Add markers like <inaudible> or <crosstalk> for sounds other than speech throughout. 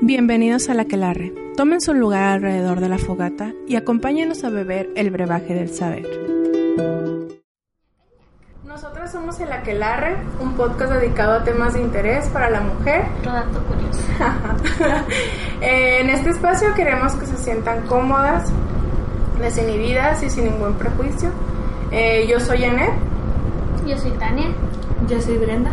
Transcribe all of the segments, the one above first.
Bienvenidos a la Quelarre. Tomen su lugar alrededor de la fogata y acompáñenos a beber el brebaje del saber. Nosotras somos El Aquelarre, un podcast dedicado a temas de interés para la mujer. Dato curioso. <laughs> en este espacio queremos que se sientan cómodas, desinhibidas y sin ningún prejuicio. Eh, yo soy Anet. Yo soy Tania. Yo soy Brenda.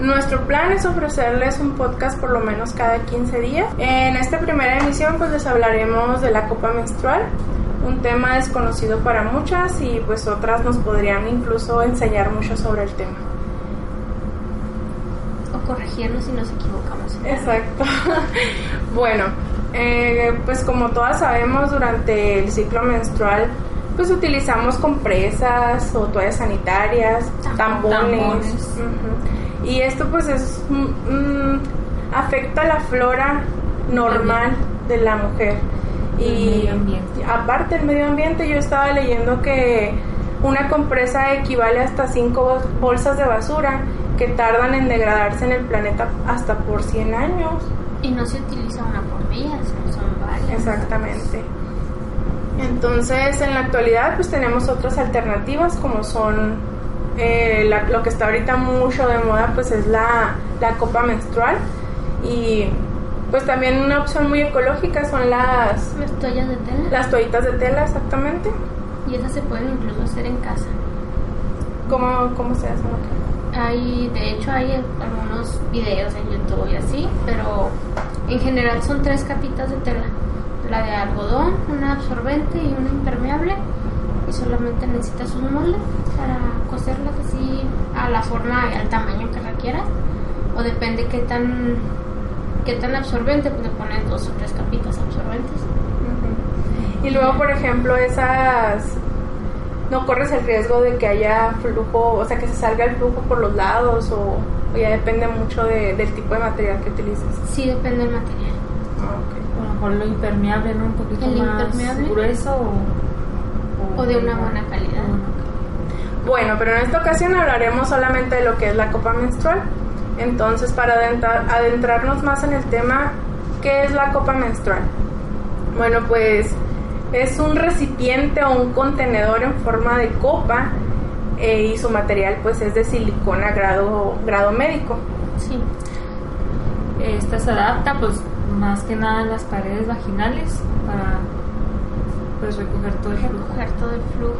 Nuestro plan es ofrecerles un podcast por lo menos cada 15 días. En esta primera emisión pues les hablaremos de la copa menstrual, un tema desconocido para muchas y pues otras nos podrían incluso enseñar mucho sobre el tema. O corregirnos si nos equivocamos. Exacto. <laughs> bueno, eh, pues como todas sabemos durante el ciclo menstrual pues utilizamos compresas o toallas sanitarias, tampones. Y esto pues es mm, mm, afecta la flora normal de la mujer. El Y medio aparte del medio ambiente, yo estaba leyendo que una compresa equivale hasta 5 bolsas de basura que tardan en degradarse en el planeta hasta por 100 años. Y no se utiliza una por día, son varias. Exactamente. Entonces, en la actualidad, pues tenemos otras alternativas como son eh, la- lo que está ahorita mucho de moda, pues es la, la copa menstrual y pues también una opción muy ecológica son las Las toallas de tela. las toallitas de tela, exactamente. Y esas se pueden incluso hacer en casa. ¿Cómo, cómo se hace? Hay, de hecho, hay algunos videos en YouTube y así, pero en general son tres capitas de tela. La de algodón, una absorbente y una impermeable. Y solamente necesitas un molde para coserla así a la forma y al tamaño que requieras. O depende qué tan, qué tan absorbente, pues le ponen dos o tres capitas absorbentes. Y luego, por ejemplo, esas no corres el riesgo de que haya flujo, o sea, que se salga el flujo por los lados o, o ya depende mucho de- del tipo de material que utilices. Sí, depende del material. Ah, A lo mejor lo impermeable, ¿no? Un poquito El más impermeable. grueso o, O de una buena calidad. Bueno, pero en esta ocasión hablaremos solamente de lo que es la copa menstrual. Entonces, para adentrar- adentrarnos más en el tema, ¿qué es la copa menstrual? Bueno, pues es un recipiente o un contenedor en forma de copa eh, y su material pues es de silicona grado, grado médico. Sí. Esta se adapta, pues, más que nada en las paredes vaginales para, pues, recoger todo el flujo. recoger todo el flujo.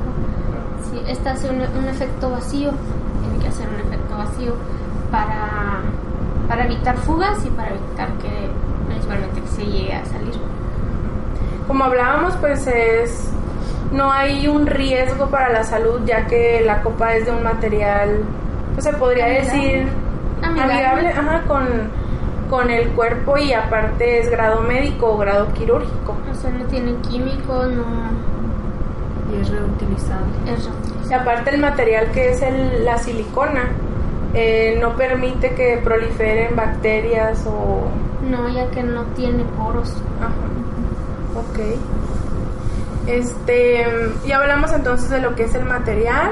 Sí, esta hace un, un efecto vacío, tiene que hacer un efecto vacío para, para evitar fugas y para evitar que principalmente que se llegue a salir. Como hablábamos, pues es no hay un riesgo para la salud ya que la copa es de un material, pues se podría Amigable. decir Amigable. amigable, ajá, con, con el cuerpo y aparte es grado médico o grado quirúrgico. O sea, no tiene químicos, no Y es reutilizable. es Y reutilizable. aparte el material que es el- la silicona eh, no permite que proliferen bacterias o... No, ya que no tiene poros. Ajá. Ok. Este, ya hablamos entonces de lo que es el material.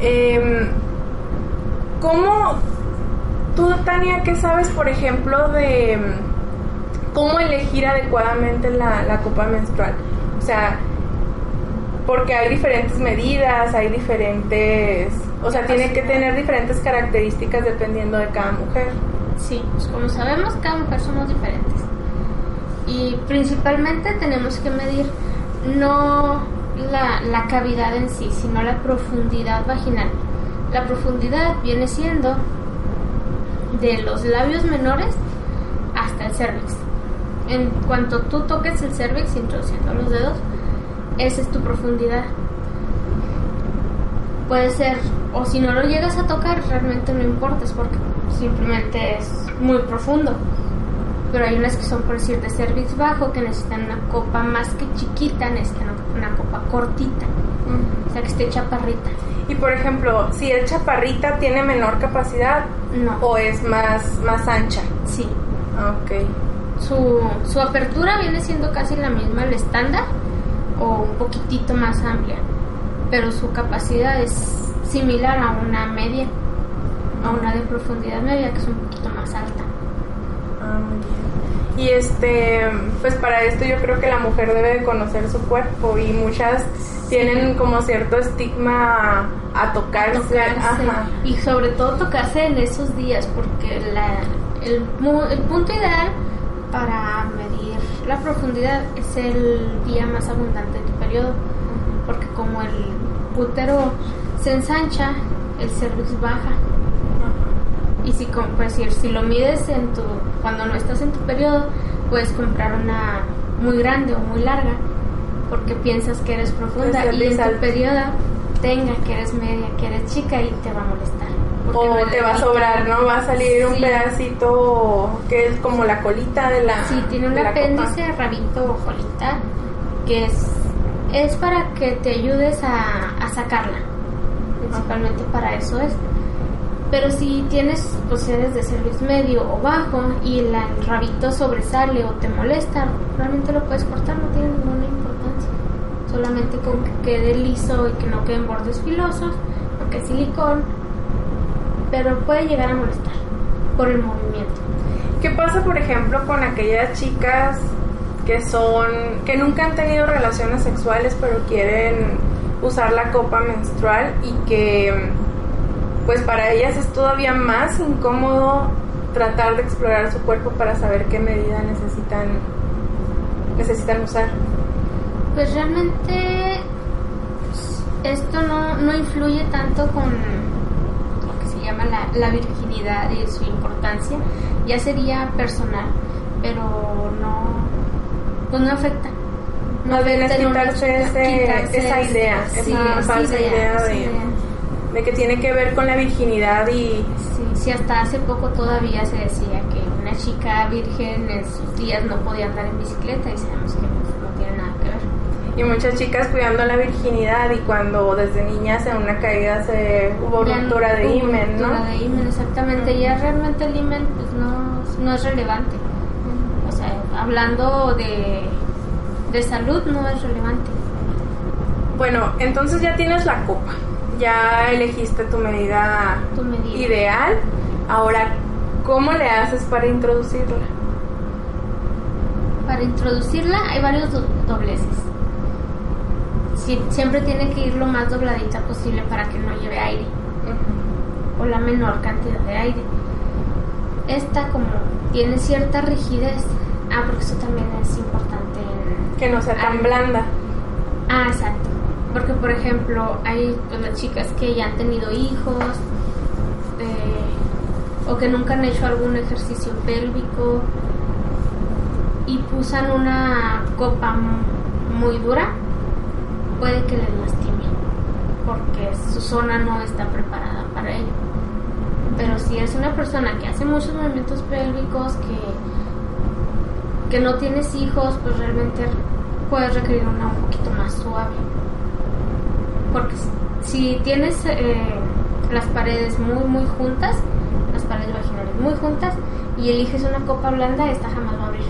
Em, ¿Cómo, tú, Tania, qué sabes, por ejemplo, de em, cómo elegir adecuadamente la, la copa menstrual? O sea, porque hay diferentes medidas, hay diferentes, o sea, tiene que tener diferentes características dependiendo de cada mujer. Sí, pues como sabemos, cada mujer somos diferentes. Y principalmente tenemos que medir no la, la cavidad en sí, sino la profundidad vaginal. La profundidad viene siendo de los labios menores hasta el cervix. En cuanto tú toques el cervix introduciendo los dedos, esa es tu profundidad. Puede ser o si no lo llegas a tocar, realmente no importa, porque simplemente es muy profundo. Pero hay unas que son, por decir, de cervix bajo, que necesitan una copa más que chiquita, necesitan una copa cortita, o sea, que esté chaparrita. Y por ejemplo, si el chaparrita tiene menor capacidad No. o es más, más ancha. Sí. Ok. Su, su apertura viene siendo casi la misma al estándar o un poquitito más amplia, pero su capacidad es similar a una media, a una de profundidad media que es un poquito más alta. Ah, muy bien. Y este, pues para esto yo creo que la mujer debe de conocer su cuerpo y muchas tienen como cierto estigma a tocarse. tocarse Ajá. y sobre todo tocarse en esos días porque la, el, el punto ideal para medir la profundidad es el día más abundante de tu periodo porque como el útero se ensancha el cervix baja y si com- pues, si, si lo mides en tu cuando no estás en tu periodo puedes comprar una muy grande o muy larga porque piensas que eres profunda Pues, y en tu periodo tenga que eres media que eres chica y te va a molestar O no te va a sobrar, ¿no? Va a salir un pedacito que es como la colita de la. Sí, tiene un apéndice, rabito o colita, que es, es para que te ayudes a, a sacarla. Principalmente para eso es. Pero si tienes, pues de cervix medio o bajo y el rabito sobresale o te molesta, realmente lo puedes cortar, no tiene ninguna importancia. Solamente con que quede liso y que no queden bordes filosos, porque es silicón, pero puede llegar a molestar por el movimiento. ¿Qué pasa, por ejemplo, con aquellas chicas que son que nunca han tenido relaciones sexuales pero quieren usar la copa menstrual y que pues para ellas es todavía más incómodo tratar de explorar su cuerpo para saber qué medida necesitan necesitan usar? Pues realmente esto no, no influye tanto con lo que se llama la, la virginidad y su importancia. Ya sería personal, pero no, pues no afecta. No Más bien es quitarse chica, ese- quitarse esa idea, sí, esa falsa idea de- idea. De que tiene que ver con la virginidad y Sí, sí, hasta hace poco todavía se decía que una chica virgen en sus días no podía andar en bicicleta y sabemos que no, no tiene nada que ver. Y muchas chicas cuidando la virginidad y cuando desde niñas en una caída se hubo Ya ruptura de hubo himen, ¿no? ruptura de himen, exactamente. Ya realmente el himen pues, no, no es relevante. O sea, hablando de, de salud no es relevante. Bueno, entonces ya tienes la copa, ya elegiste tu medida, Tu medida. ideal. Ahora, ¿cómo le haces para introducirla? Para introducirla hay varios do- dobleces. Siempre tiene que ir lo más dobladita posible para que no lleve aire o la menor cantidad de aire. Esta como tiene cierta rigidez, ah, porque eso también es importante en, Que no sea tan Ah. blanda. Ah, exacto. Porque, por ejemplo, hay las chicas que ya han tenido hijos eh, o que nunca han hecho algún ejercicio pélvico y usan una copa muy dura, puede que les lastime porque su zona no está preparada para ello. Pero si es una persona que hace muchos movimientos pélvicos, que, que no tienes hijos, pues realmente puedes requerir una un poquito más suave. Porque si tienes eh, las paredes muy, muy juntas, las paredes vaginales muy juntas, y eliges una copa blanda, esta jamás va a abrir.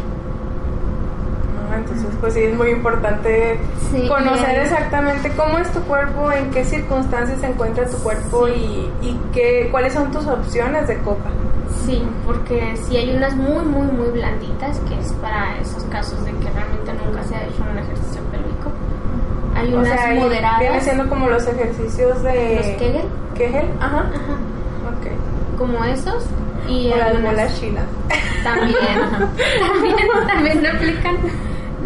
¿no? Entonces, pues sí, es muy importante Sí, conocer exactamente cómo es tu cuerpo, en qué circunstancias se encuentra tu cuerpo y, y qué, cuáles son tus opciones de copa. Sí, porque si hay unas muy, muy, muy blanditas, que es para esos casos de que realmente nunca se ha hecho un ejercicio Hay O unas sea, ahí moderadas. viene siendo como los ejercicios de... Los Kegel. Kegel, ajá. Ajá, Ok. como esos. Y O las bolas chinas. También, también, también aplican.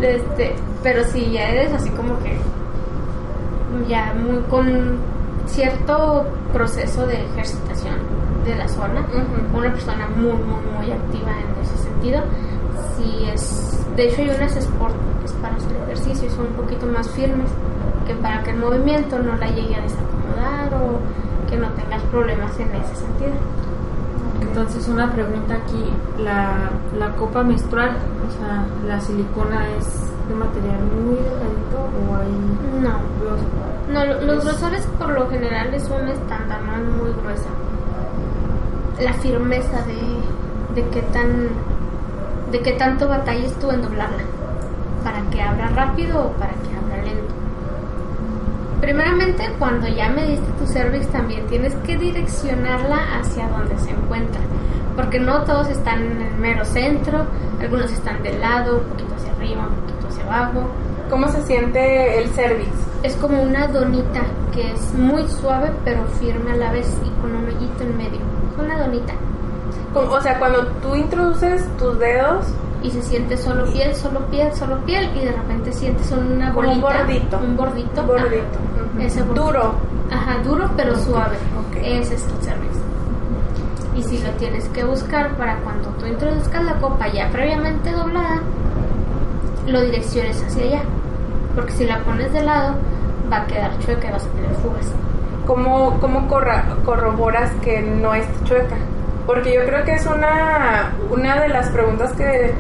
Este, pero si ya eres así como que ya muy con cierto proceso de ejercitación de la zona, una persona muy, muy, muy activa en ese sentido, si es, de hecho hay unas sport para hacer ejercicio y son un poquito más firmes, que para que el movimiento no la llegue a desacomodar o que no tengas problemas en ese sentido. Entonces una pregunta aquí, la, la copa menstrual, o sea, la silicona es de material muy delgadito o hay No, los no lo- los Es- grosores por lo general es un estándar, no es muy gruesa. La firmeza de, de qué tan de qué tanto batalles tú en doblarla, para que abra rápido o para que abra lento. Primeramente, cuando ya mediste tu cervix, también tienes que direccionarla hacia donde se encuentra, porque no todos están en el mero centro, algunos están del lado, un poquito hacia arriba, un poquito hacia abajo. ¿Cómo se siente el cervix? Es como una donita que es muy suave pero firme a la vez y con un hoyito en medio. Es una donita. Como- O sea, cuando tú introduces tus dedos, Y se siente solo piel, solo piel, solo piel y de repente sientes una un bolita. bordito. Un bordito. Un bordito. Ese bordito. Duro. Ajá, duro pero suave. ok. Ese es tu cervix. Y si lo tienes que buscar para cuando tú introduzcas la copa ya previamente doblada, lo direcciones hacia allá. Porque si la pones de lado, va a quedar chueca y vas a tener fugas. ¿Cómo, cómo corra- corroboras que no es chueca? Porque yo creo que es una, una de las preguntas que,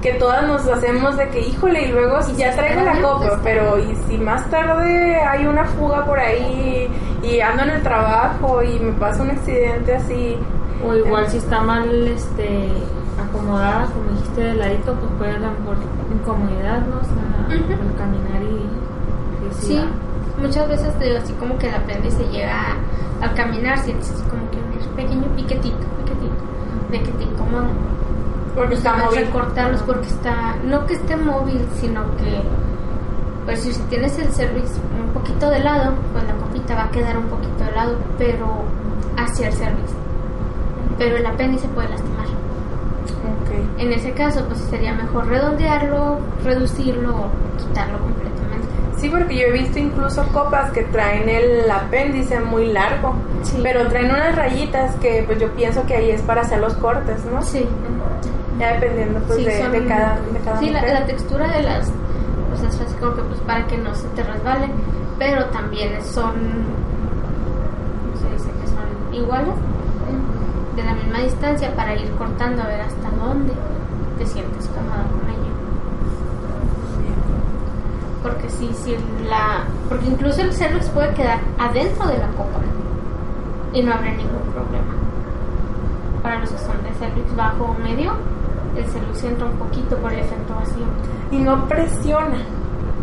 que todas nos hacemos de que, híjole, y luego si ya traigo la copa, pero y si más tarde hay una fuga por ahí y ando en el trabajo y me pasa un accidente así, O igual si está mal este acomodada, como dijiste de ladito, pues puede dar por incomodidad, ¿no? O sea, caminar y, y Sí, muchas veces te digo así como que el apéndice llega a- al caminar, sientes así como que un pequeño piquetito, piquetito, de que te incomoda. porque está móvil. recortarlos porque está, no que esté móvil, sino que, pues si tienes el cervix un poquito de lado, pues la copita va a quedar un poquito de lado, pero hacia el cervix. Pero el apéndice puede lastimar. Ok. En ese caso, pues sería mejor redondearlo, reducirlo o quitarlo completamente. Sí, porque yo he visto incluso copas que traen el apéndice muy largo, Sí. pero traen unas rayitas que pues yo pienso que ahí es para hacer los cortes, ¿no? Sí. Ya dependiendo pues Sí, de, son- de cada, de cada sí, la, mujer. la textura de las pues es así como que pues para que no se te resbale pero también son ¿cómo se dice que son iguales de la misma distancia para ir cortando a ver hasta dónde te sientes cómoda con ello porque si si la porque incluso el cervix puede quedar adentro de la copa y no habrá ningún problema para los que son de cervix bajo o medio el cervix entra un poquito por el efecto vacío Y no presiona.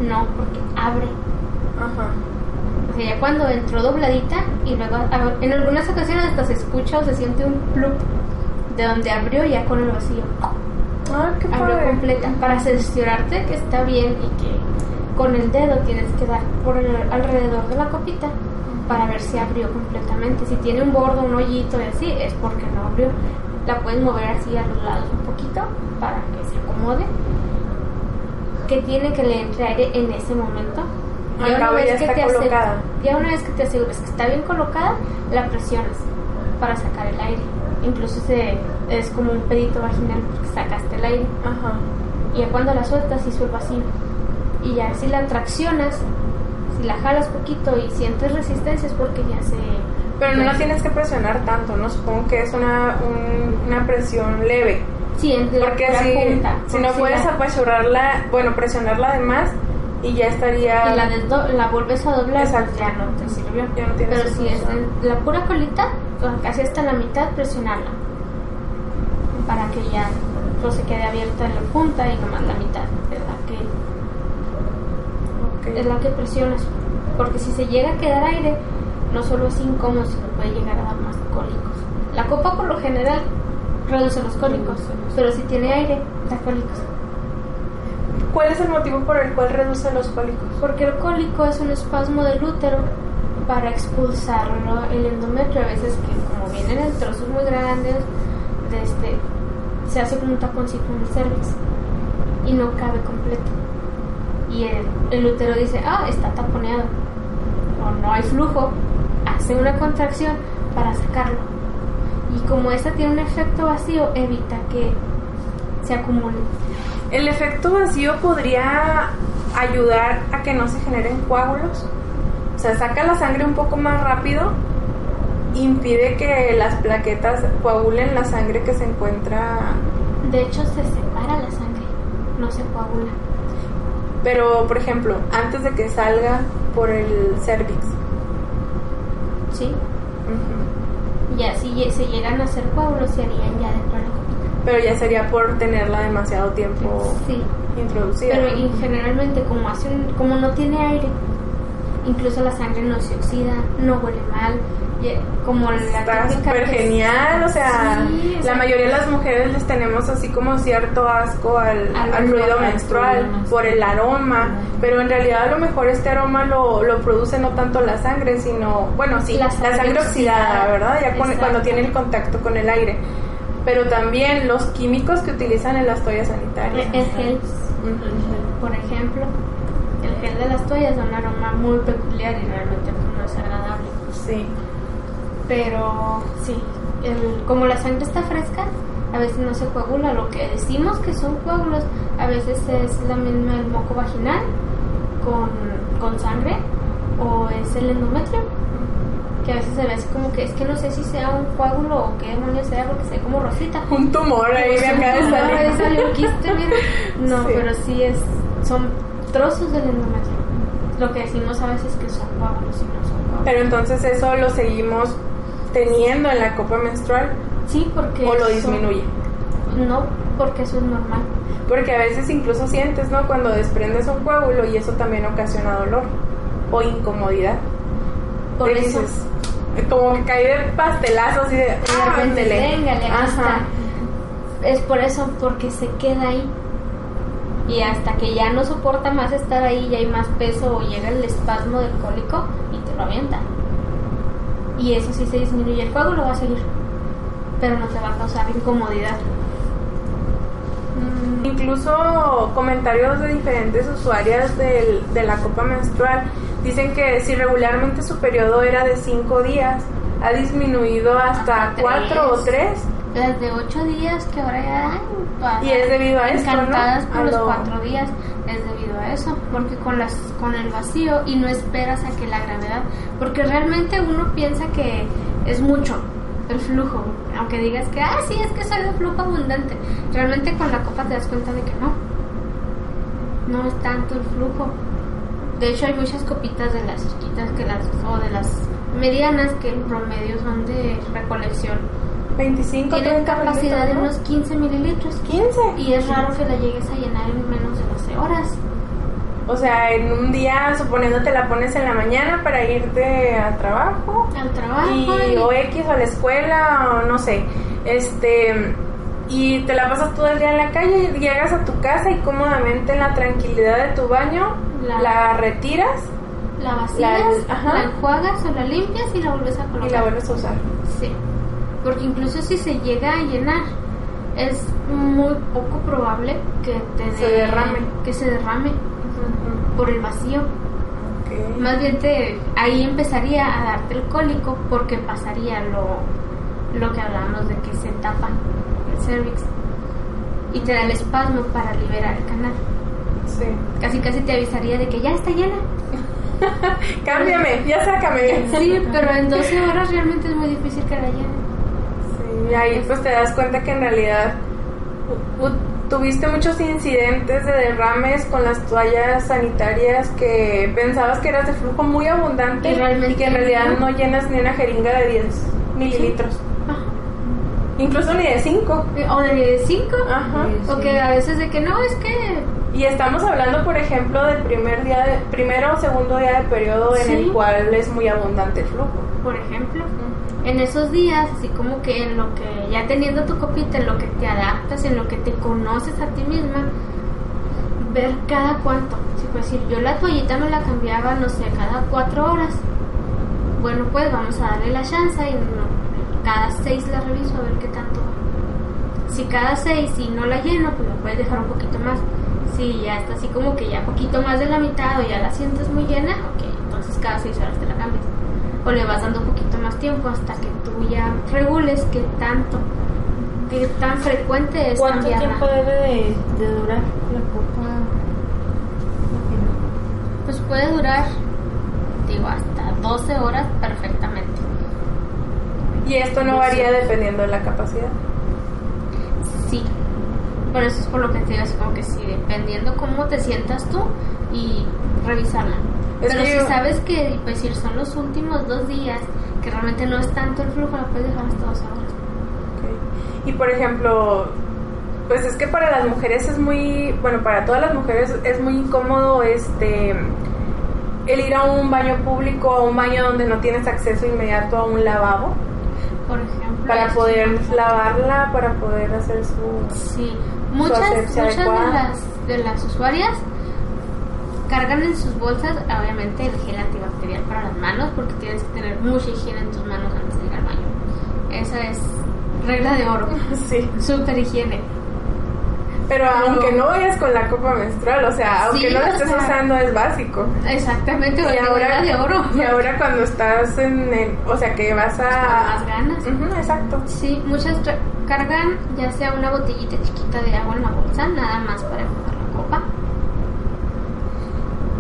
no porque abre Ajá. o sea ya cuando entró dobladita y luego en algunas ocasiones hasta se escucha o se siente un plup de donde abrió ya con el vacío Ah, qué abrió padre. completa para cerciorarte que está bien y que con el dedo tienes que dar por el- alrededor de la copita para ver si abrió completamente. Si tiene un bordo, un hoyito y así, es porque no abrió. La puedes mover así a los lados un poquito para que se acomode. Que tiene que le entre aire en ese momento. Acá ya está te ase- colocada. ya una vez que te asegures que está bien colocada, la presionas para sacar el aire. Incluso se, es como un pedito vaginal porque sacaste el aire. Ajá. Y cuando la sueltas hizo el vacío. Y ya si la traccionas, si la jalas poquito y sientes resistencia es porque ya se... Pero no la tienes que presionar tanto, ¿no? Supongo que es una, un- una presión leve. Sí, la Porque pura si, punta. si no puedes la- apachurrarla, bueno, presionarla de más y ya estaría... y la, desdo- la vuelves a doblar, pues Exacto. ya no te sirvió. Ya no Pero si es la pura colita, casi hasta la mitad, presionarla. Para que ya no se quede abierta en la punta y nomás la mitad es es la que presionas. Porque si se llega a quedar aire, no solo es incómodo, sino puede llegar a dar más cólicos. La copa por lo general reduce los cólicos, pero si tiene aire, da cólicos. ¿Cuál es el motivo por el cual reduce los cólicos? Porque el cólico es un espasmo del útero para expulsarlo el endometrio. A veces que como vienen en trozos muy grandes, de este, se hace como un taponcito en el cervix y no cabe completo. Y el, el útero dice, ah, está taponeado. O no hay flujo, hace una contracción para sacarlo. Y como esta tiene un efecto vacío, evita que se acumule. ¿El efecto vacío podría ayudar a que no se generen coágulos? O sea, saca la sangre un poco más rápido impide que las plaquetas coagulen la sangre que se encuentra. De hecho, se separa la sangre, no se coagula. Pero, por ejemplo, antes de que salga por el cervix. ¿Sí? Ujú. Ya, si se llegan a hacer coágulos, se harían ya dentro de la copita. Pero ya sería por tenerla demasiado tiempo Sí. introducida. Pero y generalmente como hace un- como no tiene aire, incluso la sangre no se oxida, no huele mal, como la Está súper genial, o sea, Sí, la mayoría de las mujeres les tenemos así como cierto asco al, Al al al menstrual por el aroma, pero en realidad a lo mejor este aroma lo, lo produce no tanto la sangre, sino, bueno, sí, La la sangre sangre, oxidada, oxidada, ¿verdad? Ya con- cuando tiene el contacto con el aire. Pero también los químicos que utilizan en las toallas sanitarias. El gel, Ujú. por ejemplo, el gel de las toallas da un aroma muy peculiar y realmente no es agradable. Sí. Pero sí, el- como la sangre está fresca, a veces no se coagula. Lo que decimos que son coágulos, a veces es la misma el moco vaginal con, con sangre o es el endometrio. Que a veces se ve así como que es que no sé si sea un coágulo o qué demonios sea porque se ve como rosita. Un tumor ahí me acaba de salir. No, Sí. pero sí es, son trozos del endometrio. Lo que decimos a veces que son coágulos y no son coágulos. Pero entonces eso lo seguimos teniendo en la copa menstrual Sí, porque... o lo disminuye. No, porque eso es normal. Porque a veces incluso sientes, ¿no? Cuando desprendes un coágulo y eso también ocasiona dolor o incomodidad. Por Te eso. dices, como que caí de pastelazos y de... ¡Ah, ándele! véngale, Ajá. Es por eso, porque se queda ahí. Y hasta que ya no soporta más estar ahí, ya hay más peso o llega el espasmo del cólico y te lo avienta. Y eso sí se disminuye. El coágulo va a seguir, pero no te va a causar incomodidad. Mm, Incluso comentarios de diferentes usuarias del- de la copa menstrual dicen que si regularmente su periodo era de 5 días, ha disminuido hasta Hasta 4 o tres. 3 Las de ocho días que ahora ya Y es debido a esto, ¿no? por A los lo- cuatro días es debido a eso porque con las con el vacío y no esperas a que la gravedad porque realmente uno piensa que es mucho el flujo aunque digas que ah sí es que soy de flujo abundante realmente con la copa te das cuenta de que no. No es tanto el flujo. De hecho hay muchas copitas de las chiquitas que las o de las medianas que en promedio son de recolección 25, tienen 30 capacidad de unos 15 mililitros 15. y es raro que la llegues a llenar en menos de 12 horas. O sea, en un día, suponiendo te la pones en la mañana para irte al trabajo, Al trabajo y, y- o X o a la escuela, o no sé, este, y te la pasas todo el día en la calle, y llegas a tu casa y cómodamente en la tranquilidad de tu baño La- la, retiras la vacías, La- la enjuagas o la limpias y la vuelves a colocar. y la vuelves a usar. Sí, porque incluso si se llega a llenar, es muy poco probable que te Se derrame. Que se derrame por el vacío. Más bien te, ahí empezaría a darte el cólico porque pasaría lo, lo que hablábamos de que se tapa el cervix y te da el espasmo para liberar el canal. Sí. Casi casi te avisaría de que ya está llena. <laughs> Cámbiame, ya sácame. Sí, pero en 12 <laughs> horas realmente es muy difícil que la llenen. Y ahí pues te das cuenta que en realidad tuviste muchos incidentes de derrames con las toallas sanitarias que pensabas que eras de flujo muy abundante Y que en realidad no. llenas ni una jeringa de 10 mililitros. Incluso ni de 5. O de 5. Ajá. Sí. O que a veces de que no, es que Y estamos hablando, por ejemplo, del primer día, de, primero o segundo día de periodo en Sí. el cual es muy abundante el flujo. por ejemplo, en esos días, así como que en lo que ya teniendo tu copita, en lo que te adaptas, en lo que te conoces a ti misma, ver cada cuánto. Si por decir, yo la toallita me la cambiaba, no sé, cada cuatro horas. Bueno, pues vamos a darle la chance y no- cada seis la reviso a ver qué tanto va. Si cada seis y no la lleno, pues me puedes dejar un poquito más. Si ya está así como que ya poquito más de la mitad o ya la sientes muy llena, ok, entonces cada seis horas te la cambias. O le vas dando un poquito más tiempo hasta que tú ya regules qué tanto, qué tan frecuente es ¿Cuánto cambiarla. tiempo debe de, de durar la copa? Pues puede durar, digo, hasta 12 horas perfectamente. Y esto no varía dependiendo de la capacidad. Sí. Por eso es por lo que te digo, así como que sí, dependiendo cómo te sientas tú y revisarla. Es Pero si yo- sabes que, pues, son los últimos dos días, que realmente no es tanto el flujo, la puedes dejar hasta dos horas. Y por ejemplo, pues es que para las mujeres es muy, bueno, para todas las mujeres es muy incómodo este el ir a un baño público, a un baño donde no tienes acceso inmediato a un lavabo Por ejemplo. para poder lavarla, para poder hacer su Sí, muchas, asepsia muchas de las, de las usuarias cargan en sus bolsas, obviamente, el gel antibacterial para las manos, porque tienes que tener mucha higiene en tus manos antes de ir al baño. Esa es regla de oro, <laughs> Sí, super higiene. pero aunque no vayas con la copa menstrual, o sea, aunque Sí, no la estés sea, usando es básico. Exactamente, Y ahora, regla de oro. y ahora cuando estás en el, o sea, que vas a Con más ganas. Ujú, exacto. Sí, muchas cargan ya sea una botellita chiquita de agua en la bolsa, nada más para enjuagar la copa.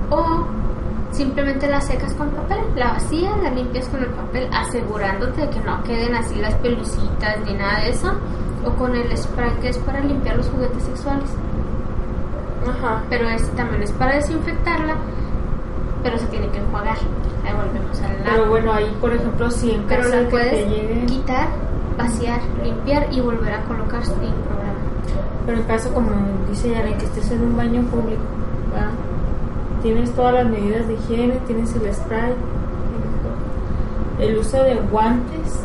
O simplemente la secas con papel, la vacías, la limpias con el papel, asegurándote de que no queden así las pelucitas ni nada de eso. O con el spray que es para limpiar los juguetes sexuales. Ajá. Pero este también es para desinfectarla, pero se tiene que enjuagar. Ahí volvemos al Pero lado. bueno, ahí por ejemplo, si en Pero la de que puedes te llegue, quitar, vaciar, limpiar y volver a colocar sin problema. pero en caso como dice Yaren, que estés en un baño público. Tienes todas las medidas de higiene, tienes el spray, tienes todo. el uso de guantes,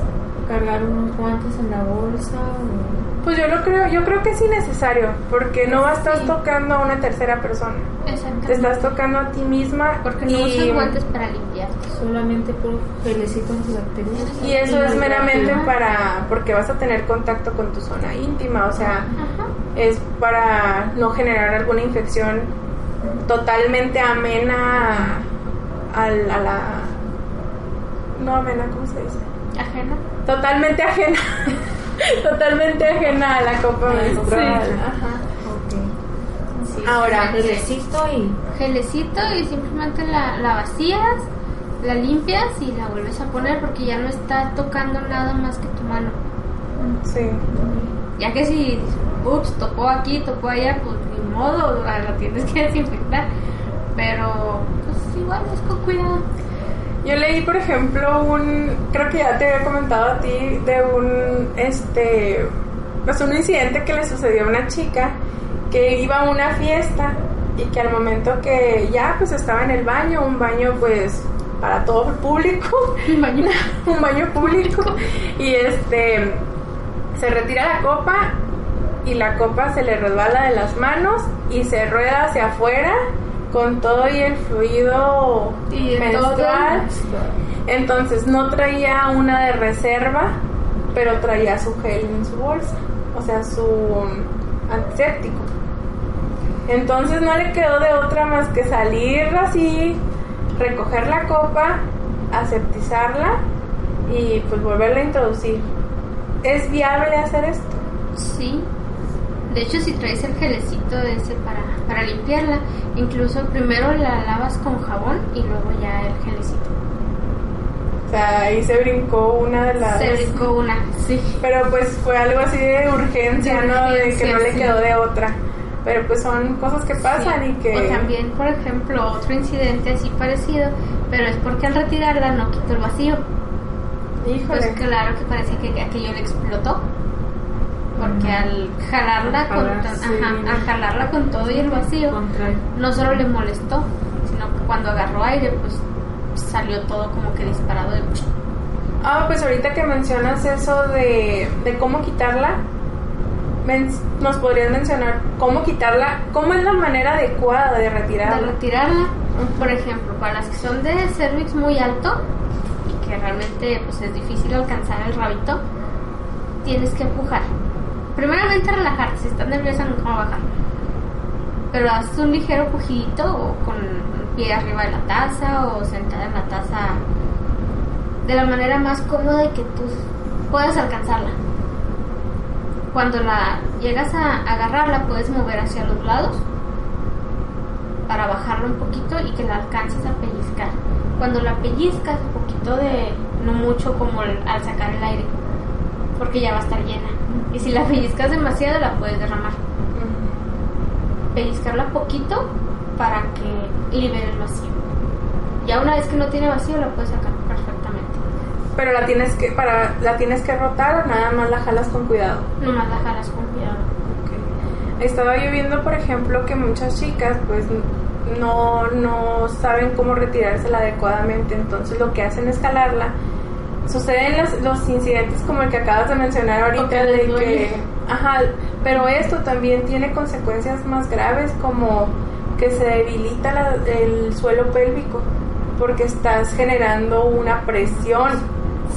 cargar unos guantes en la bolsa, o- Pues yo lo creo, yo creo que es innecesario, porque no estás Sí. tocando a una tercera persona. Te Exactamente. estás tocando a ti misma Porque no y, usas guantes para limpiar. solamente por gelecito antibacterial. y eso es meramente Ajá. para porque vas a tener contacto con tu zona íntima, o sea, Ajá. es para no generar alguna infección totalmente amena al- a, la no amena, ¿cómo se dice? Ajena. Totalmente ajena. <laughs> totalmente ajena a la copa menstrual. Sí. Ajá. Sí, Ahora, Gelecito y gelecito y simplemente la, la vacías, la limpias y la vuelves a poner porque ya no está tocando nada más que tu mano. Sí. Ya que si, ups, tocó aquí, tocó allá, pues modo, la, la tienes que <laughs> desinfectar. Pero, pues igual es con cuidado. Yo leí, por ejemplo, un, creo que ya te había comentado a ti de un, este, pues un incidente que le sucedió a una chica que iba a una fiesta y que al momento que ya pues estaba en el baño, un baño pues para todo el público, <laughs> Un baño. <laughs> un baño público y este se retira la copa y la copa se le resbala de las manos y se rueda hacia afuera con todo y el fluido Y menstrual. Entonces no traía una de reserva, pero traía su gel en su bolsa, o sea, su antiséptico. Entonces no le quedó de otra más que salir así, recoger la copa, aseptizarla y pues volverla a introducir. ¿Es viable hacer esto? Sí. De hecho, si traes el gelecito ese para, para limpiarla, incluso primero la lavas con jabón y luego ya el gelecito. O sea, ahí se brincó una de las... Se brincó una, sí. Pero pues fue algo así de urgencia, De ¿no? De que no le sí. quedó de otra. Pero pues son cosas que pasan Sí. y que... O también, por ejemplo, otro incidente así parecido, pero es porque al retirarla no quitó el vacío. Híjole. Pues claro que parece que aquello le explotó. Porque al jalarla, Al con, jalar, to- sí. ajá, al jalarla con todo y el vacío, no solo le molestó, sino que cuando agarró aire, pues salió todo como que disparado de Ah, pues ahorita que mencionas eso de, de cómo quitarla, nos podrías mencionar cómo quitarla, cómo es la manera adecuada de de retirarla. retirarla. Por ejemplo, para las que son de cervix muy alto y que realmente pues, es difícil alcanzar el rabito, tienes que empujar. Primeramente relajarte, si estás nerviosa no cómo bajar. Pero haces un ligero pujidito o con el pie arriba de la taza o sentada en la taza de la manera más cómoda y que tú puedas alcanzarla. Cuando la llegas a agarrarla puedes mover hacia los lados para bajarla un poquito y que la alcances a pellizcar. Cuando la pellizcas, un poquito de no mucho como al sacar el aire, porque ya va a estar llena. Y si la pellizcas demasiado, la puedes derramar. Pellizcarla poquito para que libere el vacío. Ya una vez que no tiene vacío, la puedes sacar perfectamente. Pero la tienes que para la tienes que rotar o nada más la jalas con cuidado. Nomás la jalas con cuidado. Estaba yo viendo, por ejemplo, que muchas chicas pues no, no saben cómo retirársela adecuadamente, entonces lo que hacen es jalarla. Suceden los, los incidentes como el que acabas de mencionar ahorita de que... Ajá, pero esto también tiene consecuencias más graves como que se debilita la- el suelo pélvico porque estás generando una presión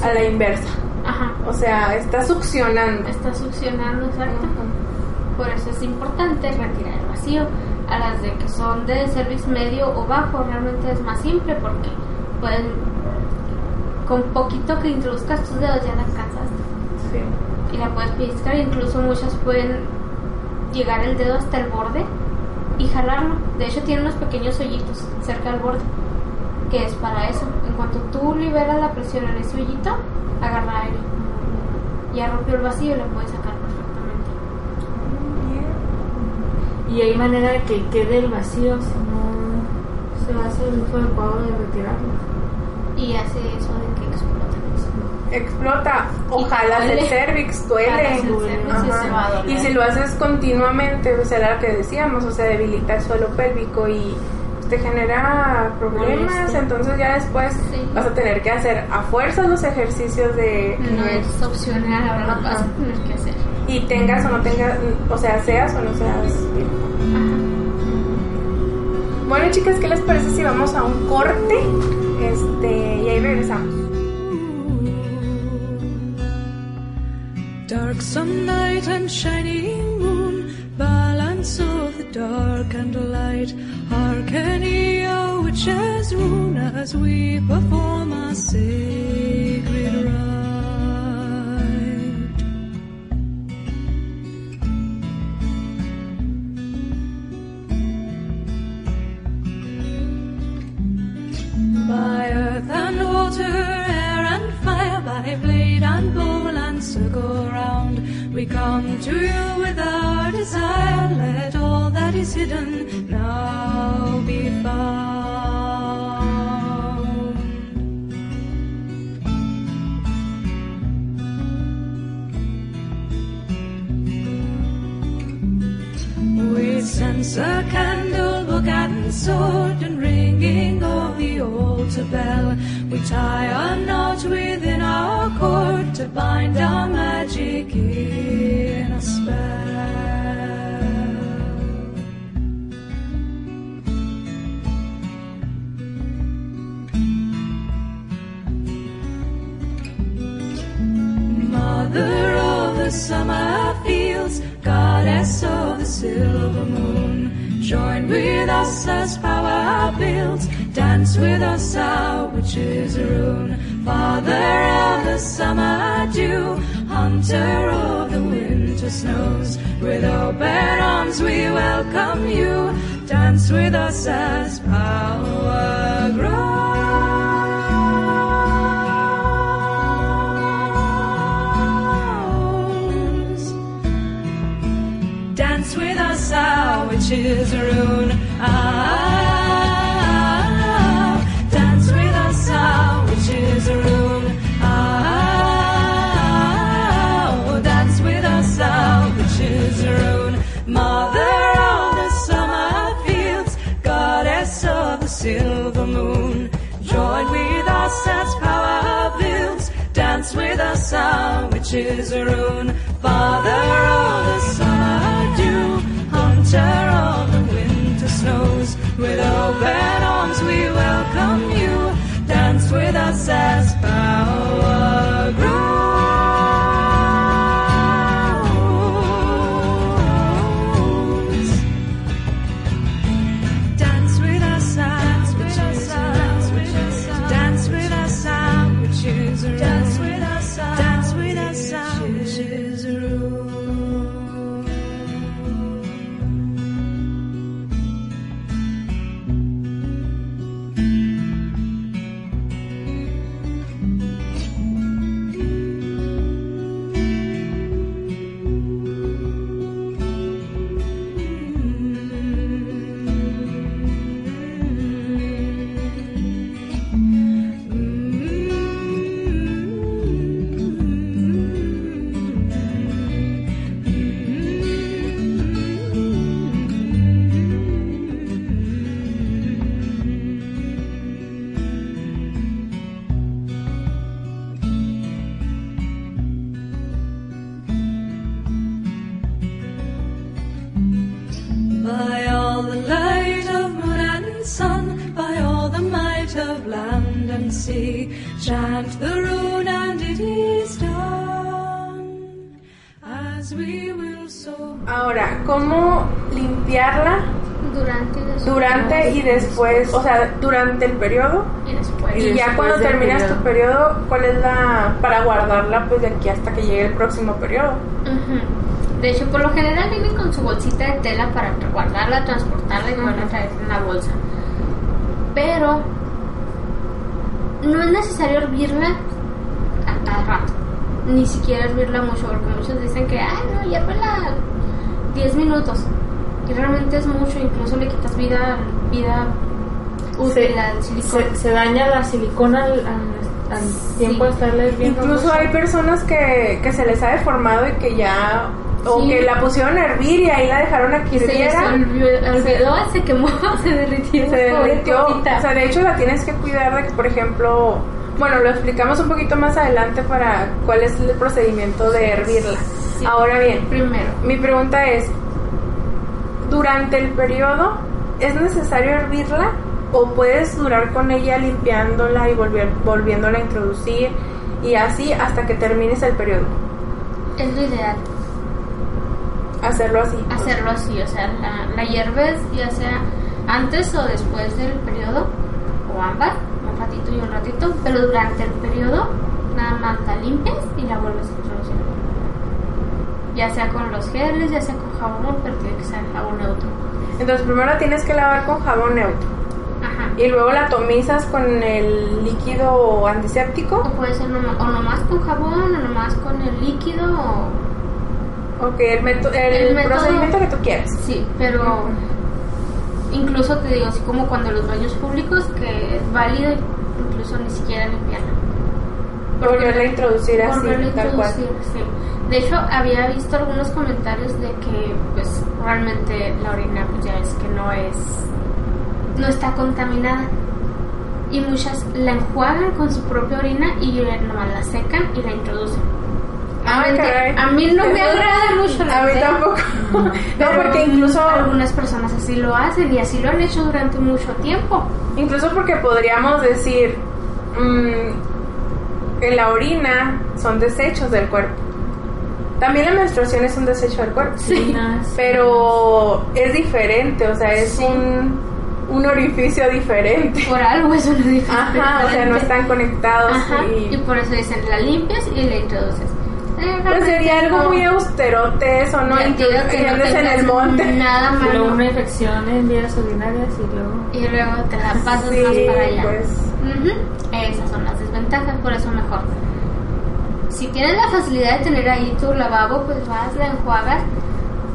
a la inversa. Ajá. O sea, estás succionando. Está succionando, exacto. Por eso es importante retirar el vacío. A las de que son de service medio o bajo, realmente es más simple porque pueden, con poquito que introduzcas tus dedos ya la alcanzas Sí. y la puedes pellizcar. Incluso muchas pueden llegar el dedo hasta el borde y jalarlo. De hecho, tiene unos pequeños hoyitos cerca del borde, que es para eso. En cuanto tú liberas la presión en ese hoyito, agarra aire. Ya rompió el vacío y la puedes sacar perfectamente. Y hay manera de que quede el vacío si no se hace el uso adecuado de retirarlo. Y hace eso de. Explota o Y jalas el cervix, duele. Jalas el cervix y Ajá. si lo haces continuamente, pues era lo que decíamos, o sea, debilita el suelo pélvico y pues, te genera problemas, Molestia. entonces ya después Sí. vas a tener que hacer a fuerzas los ejercicios de No es opcional, ahora lo vas a Ajá. tener que hacer. y tengas o no tengas, o sea, seas o no seas bien. Bueno, chicas, ¿qué les parece si vamos a un corte? Este, y ahí regresamos. Dark sunlight and shining moon, balance of the dark and light. Hearken ye oh, a witch's rune as we perform our sacred come to you with our desire. Let all that is hidden now be found. With censer, candle, book, and sword, and ringing of the altar bell, we tie a knot within our cord to bind our magic in summer fields, goddess of the silver moon, join with us as power builds, dance with us our witches a rune. Father of the summer dew, hunter of the winter snows, with open arms we welcome you, dance with us as power grows. Our witches rune. Father of the summer dew, hunter of the winter snows, with open arms we welcome you. Dance with us as power grows. By all the light of moon and sun, by all the might of land and sea, chant the rune and it is done. As we will so. Ahora, ¿cómo limpiarla Durante y después. durante y después? O sea, durante el periodo. Y después. Y, ya después cuando del terminas periodo. tu periodo, ¿cuál es la para guardarla pues de aquí hasta que llegue el próximo periodo? Ujú. De hecho, por lo general vienen con su bolsita de tela para guardarla, transportarla y volverla a traer en la bolsa. Pero no es necesario hervirla a cada rato. Ni siquiera hervirla mucho, porque muchos dicen que, ay, no, hiervela 10 minutos. Y realmente es mucho, incluso le quitas vida, vida útil Se- al silicón. Se, se daña la silicona al, al- al tiempo de estarle hirviendo Incluso mucho. hay personas que, que se les ha deformado y que ya o Sí. que la pusieron a hervir y ahí la dejaron a que se olvidó, se quemó, <laughs> se derritió. se derritió. O sea, de hecho la tienes que cuidar de que, por ejemplo, bueno, lo explicamos un poquito más adelante para cuál es el procedimiento de hervirla. Sí. Ahora bien, Primero, mi pregunta es, durante el periodo, ¿es necesario hervirla o puedes durar con ella limpiándola y volver, volviéndola a introducir y así hasta que termines el periodo? es lo ideal Hacerlo así. hacerlo así, o sea, la, la hierves ya sea antes o después del periodo, o ambas, un ratito y un ratito, pero durante el periodo nada más la limpias y la vuelves a introducir. Ya sea con los geles, ya sea con jabón, pero tiene que ser jabón neutro. Entonces primero la tienes que lavar con jabón neutro Ajá. y luego la tomizas con el líquido antiséptico. O puede ser noma- o nomás con jabón, o nomás con el líquido, o Ok, el, meto- el, El método- procedimiento que tú quieras. Sí, pero incluso te digo, así como cuando los baños públicos, que es válido incluso ni siquiera limpiarla. Volverla a introducir así, Volverla tal cual. introducir, sí. De hecho, había visto algunos comentarios de que, pues, realmente la orina, pues ya es que no es. no está contaminada. Y muchas la enjuagan con su propia orina y nomás la secan y la introducen. Ah, caray. a mí no me agrada mucho la A mí idea. tampoco. <laughs> no, Pero porque incluso, algunas personas así lo hacen y así lo han hecho durante mucho tiempo. incluso porque podríamos decir, mm, en la orina son desechos del cuerpo. También la menstruación es un desecho del cuerpo. Sí. Ah. Pero es diferente, o sea, es Sí. un, un orificio diferente. Por algo es una diferencia. Ajá, o sea, no están conectados Ajá, y y... por eso dicen la limpias y la introduces. Pues sería algo muy austerote eso, ¿no? Y que no andes en el monte. Nada Y luego malo. una infección en vías urinarias y luego... Y luego te la pasas Sí, más para allá. pues... Ujú, Esas son las desventajas, por eso mejor. Si tienes la facilidad de tener ahí tu lavabo, pues vas, la enjuagas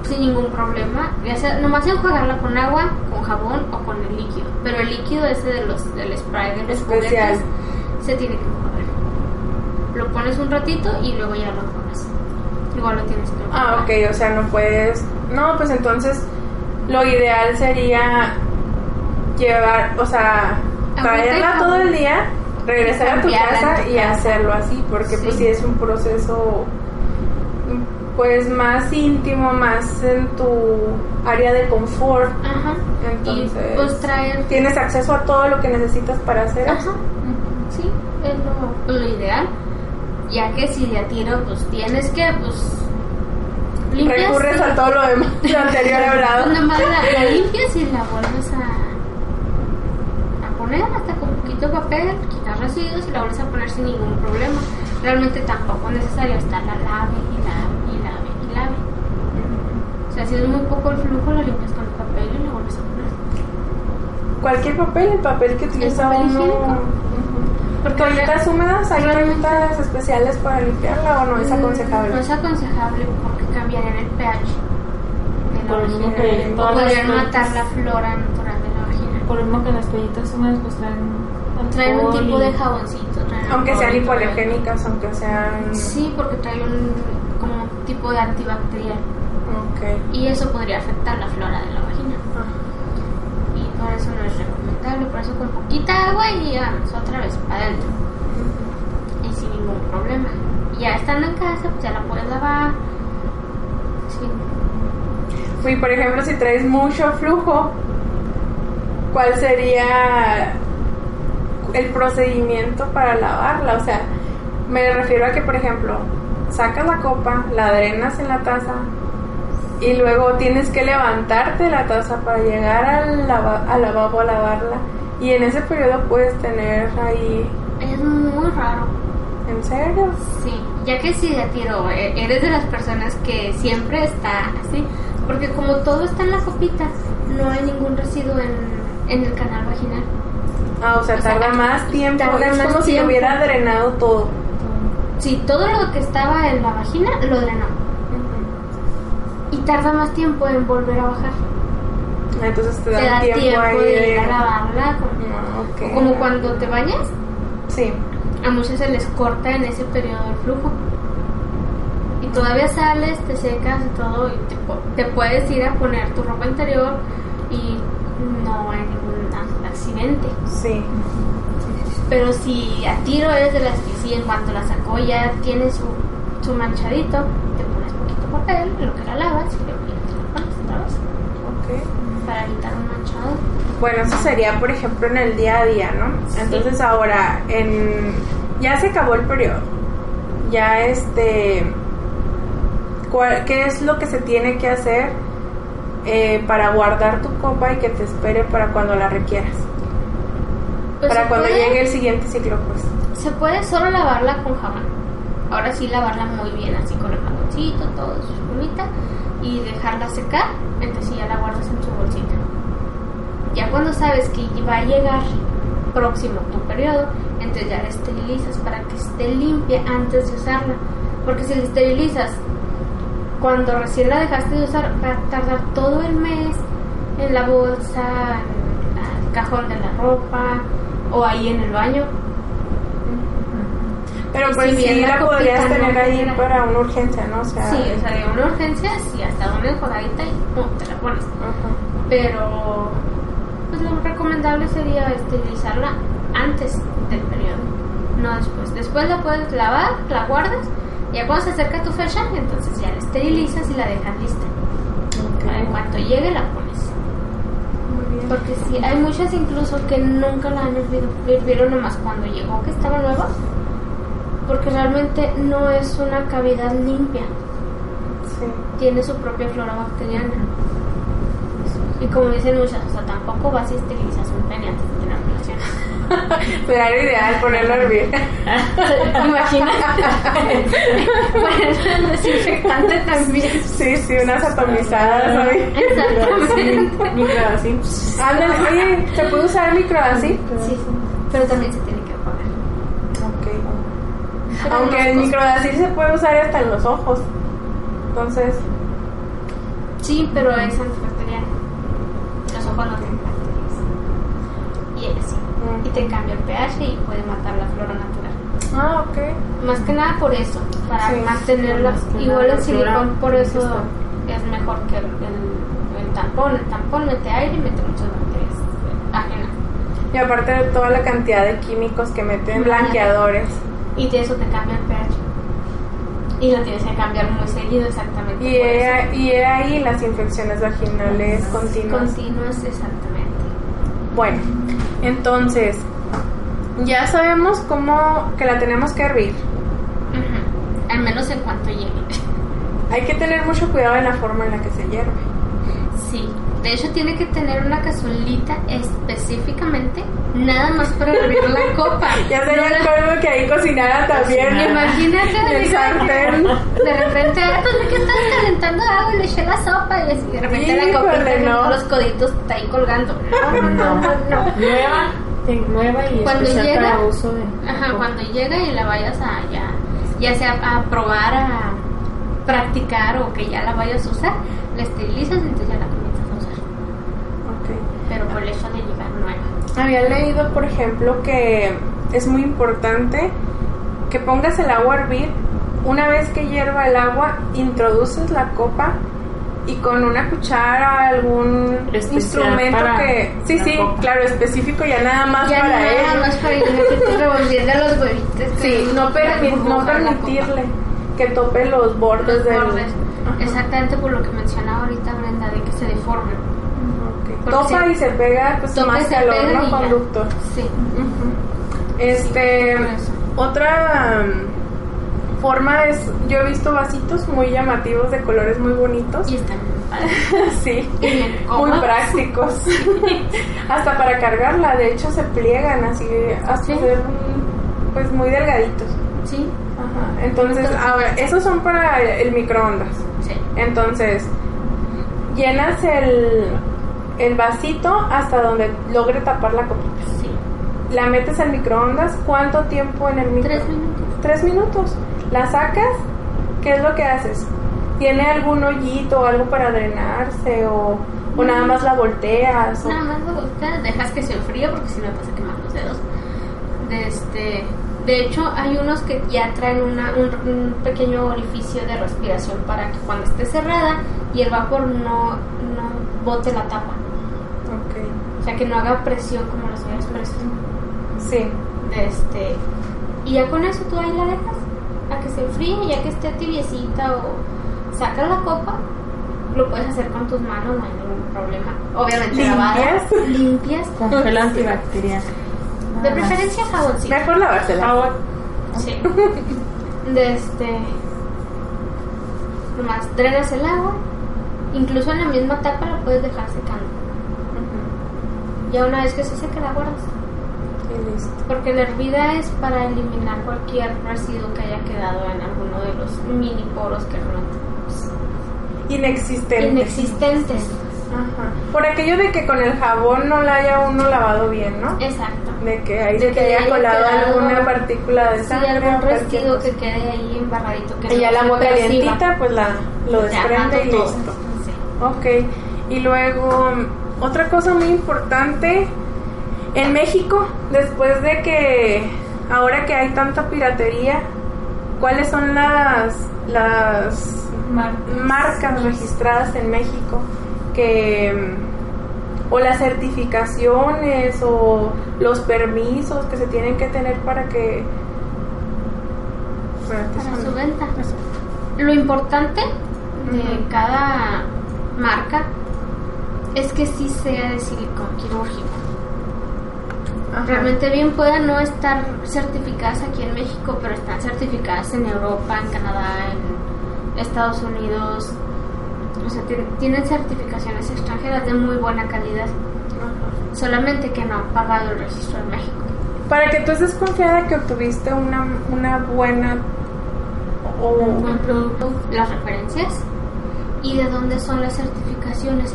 sin ningún problema. Ya sea, nomás enjuagarla con agua, con jabón o con el líquido. Pero el líquido ese de los, del spray de los Especial. juguetes se tiene que enjuagar. Lo pones un ratito y luego ya lo enjuagas. Igual lo tienes que. Ah, ok, o sea, no puedes... No, pues entonces lo ideal sería llevar, o sea, traerla todo el día, regresar a tu casa y hacerlo así, porque pues Sí. es un proceso pues más íntimo, más en tu área de confort. Ajá. Entonces, y pues traer tienes acceso a todo lo que necesitas para hacer Ajá. Sí, es lo, lo ideal. Ya que si de a tiro, pues tienes que, pues. limpias Recurres a todo lo demás, <laughs> lo anterior hablado. Pues nomás la, la limpias y la vuelves a, a poner hasta con poquito papel, quitas residuos y la vuelves a poner sin ningún problema. Realmente tampoco es necesario estar la lave y lave y lave y lave. O sea, si es muy poco el flujo, lo limpias con el papel y lo vuelves a poner. Cualquier papel, el papel que utiliza uno. Ujú. Toallitas húmedas, ¿hay toallitas especiales para limpiarla o no es aconsejable? No es aconsejable porque cambiarían el pH de la Por lo mismo vagina. que podrían matar la flora natural de la vagina. Por lo mismo que las toallitas húmedas pues traen... Traen un tipo de jaboncito. traen Aunque sean hipoalergénicas, aunque sean... Sí, porque trae un como tipo de antibacterial. Ok. Y eso podría afectar la flora de la vagina. Y por eso no es recomendable. Por eso con poquita agua y vamos otra vez para adentro. Y sin ningún problema. Ya estando en casa, pues ya la puedes lavar. Sí. Por ejemplo, si traes mucho flujo, ¿cuál sería el procedimiento para lavarla? O sea, me refiero a que, por ejemplo, sacas la copa, la drenas en la taza y luego tienes que levantarte la taza para llegar al, lava- al lavabo a lavarla. Y en ese periodo puedes tener ahí... Es muy raro. ¿En serio? Sí, ya que si de tiro eh, eres de las personas que siempre está así, porque como todo está en la copita, no hay ningún residuo en, en el canal vaginal. Ah, o sea, O sea, tarda más tiempo. tarda es como si hubiera drenado todo. Sí, todo lo que estaba en la vagina lo drenó. Tarda más tiempo en volver a bajar. Entonces te Te da tiempo, de ir a lavarla. Como, Ah, cuando te bañas, Sí. a muchos se les corta en ese periodo el flujo. Y todavía sales, te secas y todo, y te, te puedes ir a poner tu ropa interior y no hay ningún ac- accidente. Sí. Pero si a tiro eres de las que sí, en cuanto la sacó ya tiene su, su manchadito, te lo que la lavas y luego ya te la pones otra vez Ok. para evitar un manchado. Bueno, eso sería, por ejemplo, en el día a día, ¿no? Entonces ahora, en ya se acabó el periodo. Ya este... ¿cuál- ¿Qué es lo que se tiene que hacer eh, para guardar tu copa y que te espere para cuando la requieras? Pues para cuando puede- llegue el siguiente ciclo, pues. Se puede solo lavarla con jabón. Ahora sí lavarla muy bien, así con el jaboncito, todo su espumita, y dejarla secar, entonces ya la guardas en su bolsita. Ya cuando sabes que va a llegar próximo tu periodo, entonces ya la esterilizas para que esté limpia antes de usarla. Porque si la esterilizas cuando recién la dejaste de usar, va a tardar todo el mes en la bolsa, en el cajón de la ropa o ahí en el baño. Pero pues si bien sí la podrías copita no tener ahí para una urgencia, ¿no? O sea, Sí, o sea, de una urgencia, sí, hasta una enjuagadita y pum, te la pones. Ajá. Pero, pues lo recomendable sería esterilizarla antes del periodo, no después. Después la puedes lavar, la guardas, y ya cuando se acerca tu fecha, entonces ya la esterilizas y la dejas lista. Para En cuanto llegue, la pones. Muy bien. Porque sí, hay muchas incluso que nunca la han hervido. La hirvieron nomás cuando llegó, que estaba nueva. Porque realmente no es una cavidad limpia. Sí. tiene su propia flora bacteriana. Y como dicen muchas, o sea, tampoco vas y esterilizas un pene antes de tener relación. <laughs> Sería lo ideal ponerlo a hervir. <laughs> Imagínate. El desinfectante también. Sí, sí, unas atomizadas ahí. Exactamente. <laughs> Ándale, oye, ¿se puede usar el micro así? Sí, pero también se tiene que apagar. Ok. Pero Aunque el es micro así se puede usar hasta en los ojos. Entonces, Sí, pero es antibacteriano. Los ojos no tienen bacterias. Y sí. Mm. Y te cambia el pH y puede matar la flora natural. ah, ok. Más que nada por eso, para Sí, que Igual el silicón por eso es mejor que el, el- el tampón. El tampón mete aire y mete muchas bacterias ajenas. Y aparte de toda la cantidad de químicos que meten blanqueadores. Y de eso te cambia el pH. Y lo tienes que cambiar muy seguido exactamente. Y he, y he ahí las infecciones vaginales continuas. Continuas exactamente. Bueno, entonces, ya sabemos cómo que la tenemos que hervir. Ujú. Al menos en cuanto llegue. Hay que tener mucho cuidado en la forma en la que se hierve. Sí, de hecho tiene que tener una cazuelita específicamente, nada más para hervir la copa. <laughs> Ya sería la- el colmo que ahí cocinara también. Imagínate el sartén. De repente, ah, pues que estás calentando agua y le eché la sopa y así, de repente la copita con no. los coditos está ahí colgando. No, no, no. Nueva, te- nueva y Cuando llega- para uso de. Ajá, cuando llega y la vayas a ya, ya sea a probar, a practicar o que ya la vayas a usar, la esterilizas y entonces ya la comienzas a usar. Ok. Pero por el hecho de llegar nueva. Había leído, por ejemplo, que es muy importante que pongas el agua a hervir. Una vez que hierva el agua, introduces la copa y con una cuchara, algún Especial instrumento para que... Sí, sí, copa. claro, específico ya nada más Ya para nada él. más para ir revolviendo los huevitos. Sí, no, no permitirle que tope los bordes los del... bordes. Exactamente por lo que mencionaba ahorita Brenda, de que se deformen. Topa y se pega, pues Topa más calor, ¿no? Conductor. Sí. Este, otra um, forma es, yo he visto vasitos muy llamativos de colores muy bonitos. Y están <laughs> sí, Y muy prácticos. <laughs> hasta para cargarla, de hecho se pliegan así, hasta Sí. ser mm, pues muy delgaditos. Sí, Ajá. Entonces, Entonces- ahora, esos son para el microondas. sí. Entonces, llenas el, el vasito hasta donde logre tapar la copita. Sí. La metes al microondas. ¿Cuánto tiempo en el microondas? Tres minutos. Tres minutos. La sacas. ¿Qué es lo que haces? ¿Tiene algún hoyito o algo para drenarse? ¿O, o nada más la volteas? o- Nada más lo volteas, dejas que se enfríe porque si no te vas a quemar los dedos. De, este, de hecho, hay unos que ya traen una, un, un pequeño orificio de respiración para que cuando esté cerrada y el vapor no, no bote la tapa. O sea, que no haga presión como los de expresos. Sí. De este, y ya con eso tú ahí la dejas a que se enfríe, ya que esté tibiecita o sacas la copa. Lo puedes hacer con tus manos, no hay ningún problema. Obviamente lavadas, limpias, Con gel antibacterial. De preferencia jaboncito. Mejor lavársela. Agua. Sí. De este. Nomás drenas el agua. Incluso en la misma tapa la puedes dejar secando. Ya una vez que se seque la guardas. Y listo. Porque la hervida es para eliminar cualquier residuo que haya quedado en alguno de los mini poros que realmente Inexistente. inexistentes. Ajá. Por aquello de que con el jabón no la haya uno lavado bien, ¿no? Exacto. De que ahí se que te haya colado alguna partícula de sangre. o algún residuo que quede ahí embarradito que Y ya no se agua calientita, pues la, lo desprende y listo. Sí. Ok. Y luego, otra cosa muy importante, en México, después de que, ahora que hay tanta piratería, ¿cuáles son las, las Mar- marcas registradas en México que o las certificaciones o los permisos que se tienen que tener para que para su venta. Lo importante de cada marca es que sí sea de silicón quirúrgico. Ajá. Realmente bien puedan no estar certificadas aquí en México, pero están certificadas en Europa, en Canadá, en Estados Unidos. O sea, tien- tienen certificaciones extranjeras de muy buena calidad, Ajá. solamente que no han pagado el registro en México. Para que tú estés confiada que obtuviste una, una buena o un buen producto, las referencias y de dónde son las certificaciones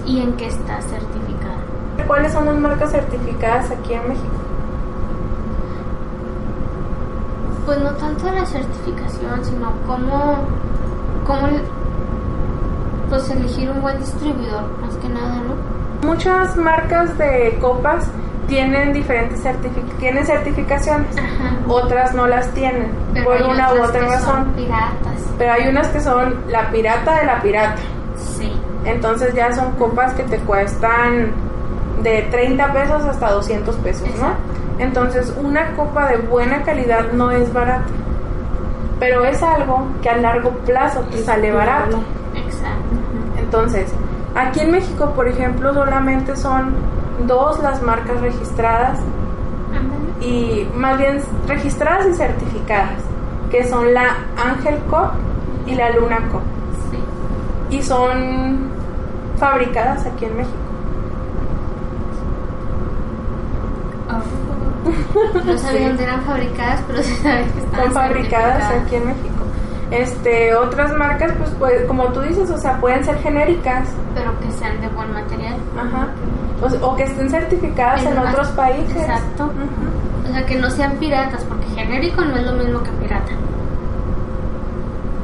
y en qué está certificada. cuáles son las marcas certificadas aquí en México. Pues no tanto la certificación, sino cómo, cómo pues elegir un buen distribuidor, más que nada, ¿no? Muchas marcas de copas tienen diferentes certific tienen certificaciones, Ajá. otras no las tienen Pero por hay una u otra que razón. Son piratas. Pero hay unas que son la pirata de la pirata. Entonces ya son copas que te cuestan de 30 pesos hasta 200 pesos, ¿no? Entonces una copa de buena calidad no es barata. Pero es algo que a largo plazo te sale barato. Exacto. Entonces, aquí en México, por ejemplo, solamente son dos las marcas registradas y más bien registradas y certificadas, que son la Ángel Cop y la Luna Cop. Sí. Y son fabricadas aquí en México. No sabía Sí. dónde eran fabricadas, pero sí sabía que estaban Son fabricadas aquí en México. Este, otras marcas, pues, pues, como tú dices, o sea, pueden ser genéricas, Pero que sean de buen material. ajá, o, o que estén certificadas en, En otros países. Exacto. Ujú. O sea, que no sean piratas, porque genérico no es lo mismo que pirata.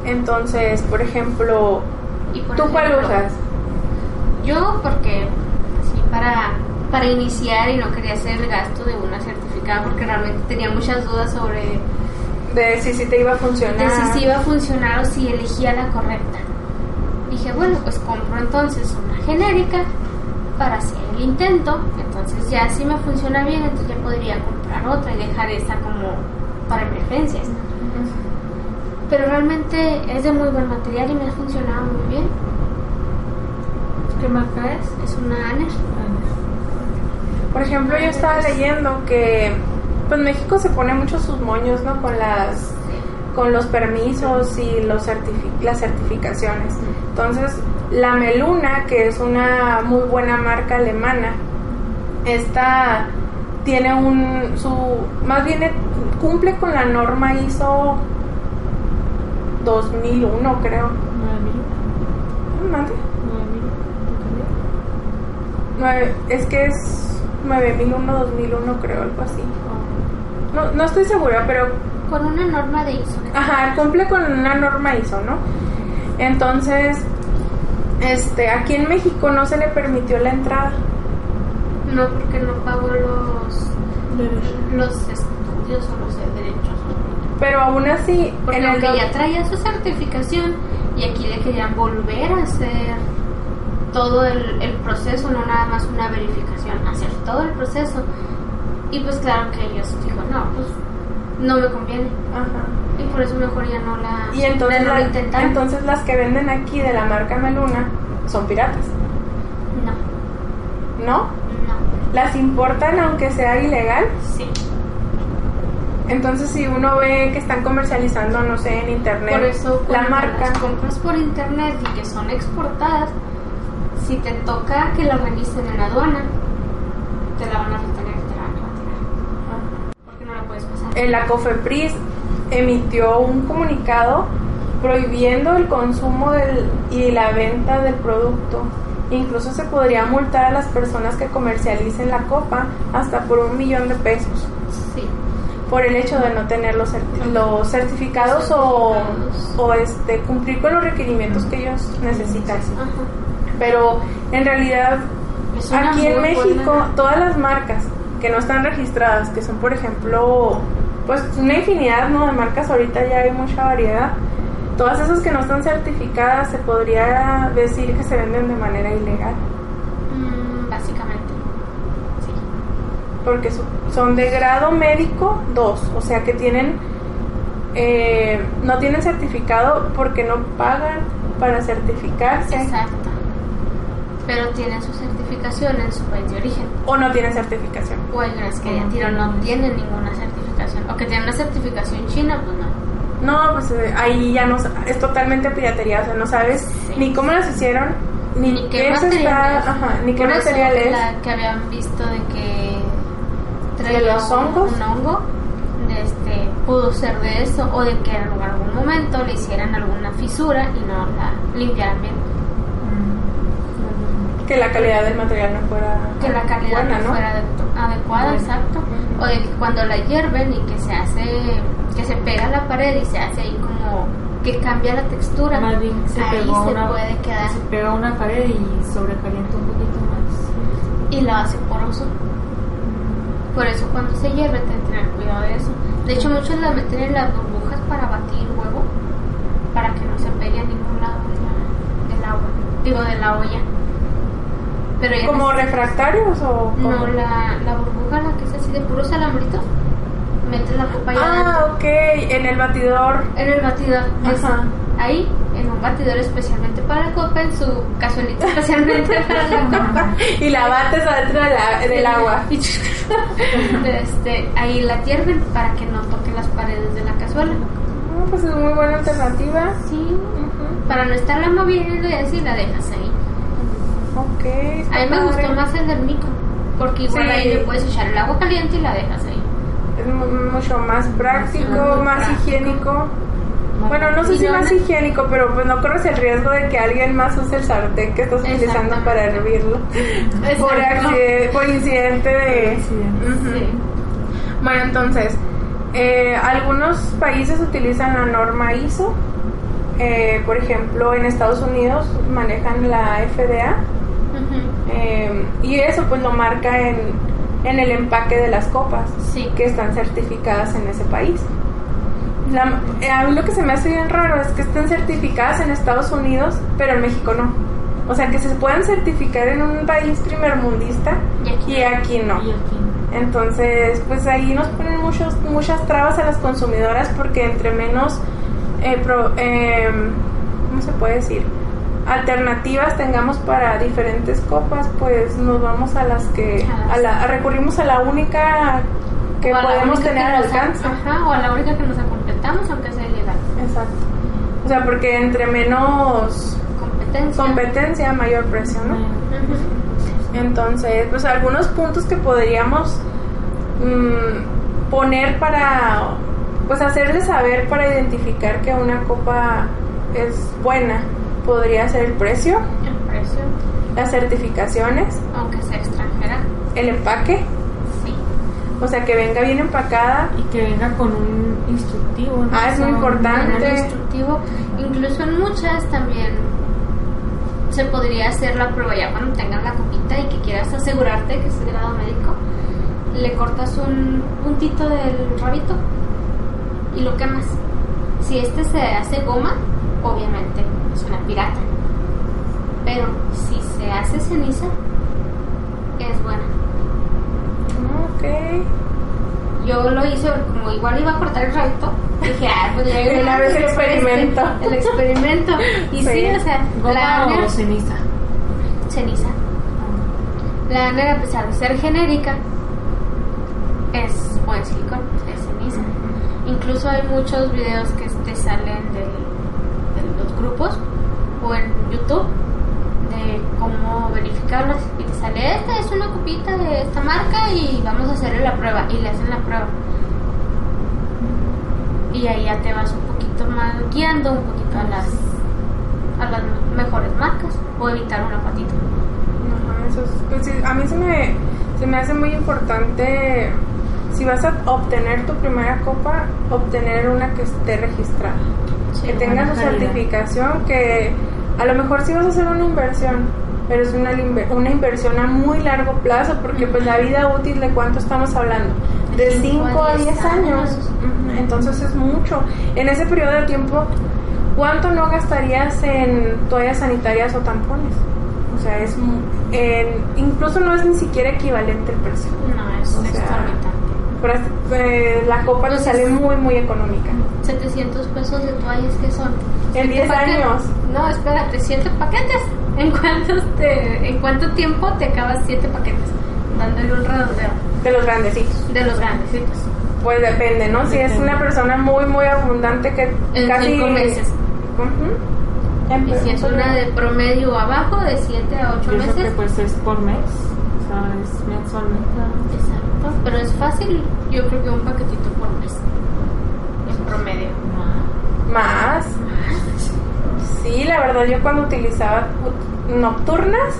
Entonces, por ejemplo, Y por ¿tú cuál ejemplo, usas? Yo, porque sí, para, para iniciar y no quería hacer el gasto de una certificada, porque realmente tenía muchas dudas sobre De si sí te iba a funcionar. de si iba a funcionar o si elegía la correcta. Dije, bueno, pues compro entonces una genérica para hacer el intento. Entonces ya si me funciona bien, entonces ya podría comprar otra y dejar esa como para emergencias. pero realmente es de muy buen material y me ha funcionado muy bien. ¿Qué marca es? Es una Aner. Por ejemplo, yo estaba leyendo que pues México se pone mucho sus moños, ¿no? Con las con los permisos y los certifi- las certificaciones. Entonces, la Meluna, que es una muy buena marca alemana, esta tiene un su más bien cumple con la norma ISO 2001, creo. 9000. ¿Mande? 9000. Nueve- es que es 9001, 2001, creo, algo así. No, no estoy segura, pero Con una norma de ISO. Ajá, cumple con una norma ISO, ¿no? Entonces, este, aquí en México no se le permitió la entrada. No, porque no pagó los, los estudios o los derechos. Pero aún así, Porque en el ya traía su certificación y aquí le querían volver a hacer todo el, el proceso, no nada más una verificación, hacer todo el proceso. Y pues claro que ellos dijo, no, pues no me conviene. Ajá. Y por eso mejor ya no la, Y entonces, ya no la- lo intentaron. entonces las que venden aquí de la marca Meluna son piratas, no, ¿no? no, Las importan aunque sea ilegal. sí. Entonces, si uno ve que están comercializando, no sé, en internet, Por eso la marca, las compras por internet y que son exportadas, si te toca que la revisen en aduana, te la van a retener, te la van a retirar. Porque no la puedes pasar. eh, la COFEPRIS emitió un comunicado prohibiendo el consumo del, y la venta del producto. Incluso se podría multar a las personas que comercialicen la copa hasta por un millón de pesos Sí. por el hecho de no tener los, certi- los certificados o, Certificados. o, este, cumplir con los requerimientos que ellos necesitan. Ajá. Pero en realidad Aquí en México, buena- todas las marcas que no están registradas, que son por ejemplo, pues una infinidad ¿no? de marcas, ahorita ya hay mucha variedad, todas esas que no están certificadas se podría decir que se venden de manera ilegal, Mm, básicamente. Sí. porque so- son de grado médico 2, o sea que tienen, eh, no tienen certificado porque no pagan para certificarse Exacto. Pero tienen su certificación en su país de origen. o no tienen certificación. O hay unas que de tiro no tienen ninguna certificación. O que tienen una certificación china, pues no. No, pues eh, ahí ya no es totalmente piratería, o sea, no sabes Sí. ni cómo las hicieron, ni, Ni qué material está, es. ajá, ni qué material es. La que habían visto de que ¿De los un- hongos? un hongo, de este, pudo ser de eso, o de que en algún momento le hicieran alguna fisura y no la limpiaran bien. Que la calidad del material no fuera Que la calidad buena, no ¿no? fuera ade- adecuada, Ujú. exacto. O de que cuando la hierven y que se hace, que se pega a la pared y se hace ahí como que cambia la textura, Más bien se ahí pegó se una, puede quedar se pega a una pared y sobrecalienta un poquito más. y la hace poroso. Por eso cuando se hierve hay que tener cuidado de eso. De hecho muchos la meten en las burbujas para batir huevo, para que no se pegue a ningún lado de la- del agua, digo de la olla. Pero ¿Como no- refractarios o no, cómo? la, la burbuja, la que es así de puros alambritos, metes la copa ahí Ah, ok, en el batidor. En el batidor, Ajá. ahí, en un batidor especialmente para copa, en su cazuelita especialmente <laughs> para la copa. y la bates adentro de la- del agua. <laughs> Y este, ahí la hierven para que no toque las paredes de la cazuela. Ah, pues es muy buena alternativa. Sí, para no estarla moviendo y así la dejas ahí. Ok, A mí me padre. gustó más el del micro, porque igual Sí. ahí le puedes echar el agua caliente y la dejas ahí. Es mu- mucho más práctico, Muy más práctico. higiénico. Bueno, no sé si más higiénico, pero pues no corres el riesgo de que alguien más use el sartén que estás utilizando para hervirlo. Por, accidente- por incidente de... Accidente. Ujú. Sí. Bueno, entonces, eh, algunos países utilizan la norma ISO. Eh, por ejemplo, en Estados Unidos manejan la FDA. Eh, y eso pues lo marca en, en el empaque de las copas Sí. que están certificadas en ese país. La- eh, a mí lo que se me hace bien raro es que estén certificadas en Estados Unidos, pero en México no. O sea, que se puedan certificar en un país primermundista Y aquí y aquí no. Y aquí. Entonces, pues ahí nos ponen muchos, muchas trabas a las consumidoras porque entre menos eh, pro- ¿cómo se puede decir? Alternativas tengamos para diferentes copas, pues nos vamos a las que, A la, a- recurrimos a la única que podemos única tener que al alcance. Ajá, o a la única que nos completamos, aunque sea ilegal. Exacto. O sea, porque entre menos Competencia. competencia, mayor precio, ¿no? Entonces, pues algunos puntos que podríamos mm, poner para, pues hacerles saber para identificar que una copa es buena, podría ser el precio, El precio, las certificaciones, aunque sea extranjera, el empaque, sí. o sea, que venga bien empacada. Y que venga con un instructivo. ¿no? Ah, es muy importante. Manual instructivo. Incluso en muchas también se podría hacer la prueba ya cuando tengas la copita y que quieras asegurarte que es de grado médico. Le cortas un puntito del rabito y lo quemas. Si este se hace goma, obviamente es una pirata. Pero si se hace ceniza, es buena. Ok. Yo lo hice como igual iba a cortar el rabito. Dije, ah, pues ya De una vez el experimento. El experimento. Y sí, Sí. o sea, ¿Goma la o ceniza? ceniza. La Aner, a pesar de ser genérica, es buen silicón, es ceniza. Incluso hay muchos videos que te salen del- de los grupos o en YouTube de cómo verificarlas y te sale esta es una copita de esta marca y vamos a hacerle la prueba y le hacen la prueba y ahí ya te vas un poquito más guiando un poquito a las a las mejores marcas o evitar una patita Ajá, eso es- pues sí, a mí se me, se me hace muy importante, si vas a obtener tu primera copa, obtener una que esté registrada. Sí, que tenga su calidad. certificación, que a lo mejor sí vas a hacer una inversión, pero es una, una inversión a muy largo plazo, porque pues la vida útil de cuánto estamos hablando, de De cinco 5 a a 10 diez años. años. Entonces es mucho. En ese periodo de tiempo, ¿cuánto no gastarías en toallas sanitarias o tampones? O sea, es en- incluso no es ni siquiera equivalente el precio. no es O sea, exorbitante Pero, eh, la copa nos sale muy, muy económica. 700 pesos de toallas que son En ¿Siete 10 paquetes? años. no espérate 7 paquetes ¿En cuántos te, en cuánto tiempo te acabas 7 paquetes dándole un redondeo De los grandecitos. de los grandecitos Pues depende, ¿no? Si es una persona muy, muy abundante que En casi... cinco meses. Y si es una de promedio abajo de 7 a 8 Yo creo que meses pues es por mes. O sea, es mensualmente. Exacto, pero es fácil, yo creo que un paquetito por mes, en promedio. Más. Sí, la verdad, yo cuando utilizaba ut- nocturnas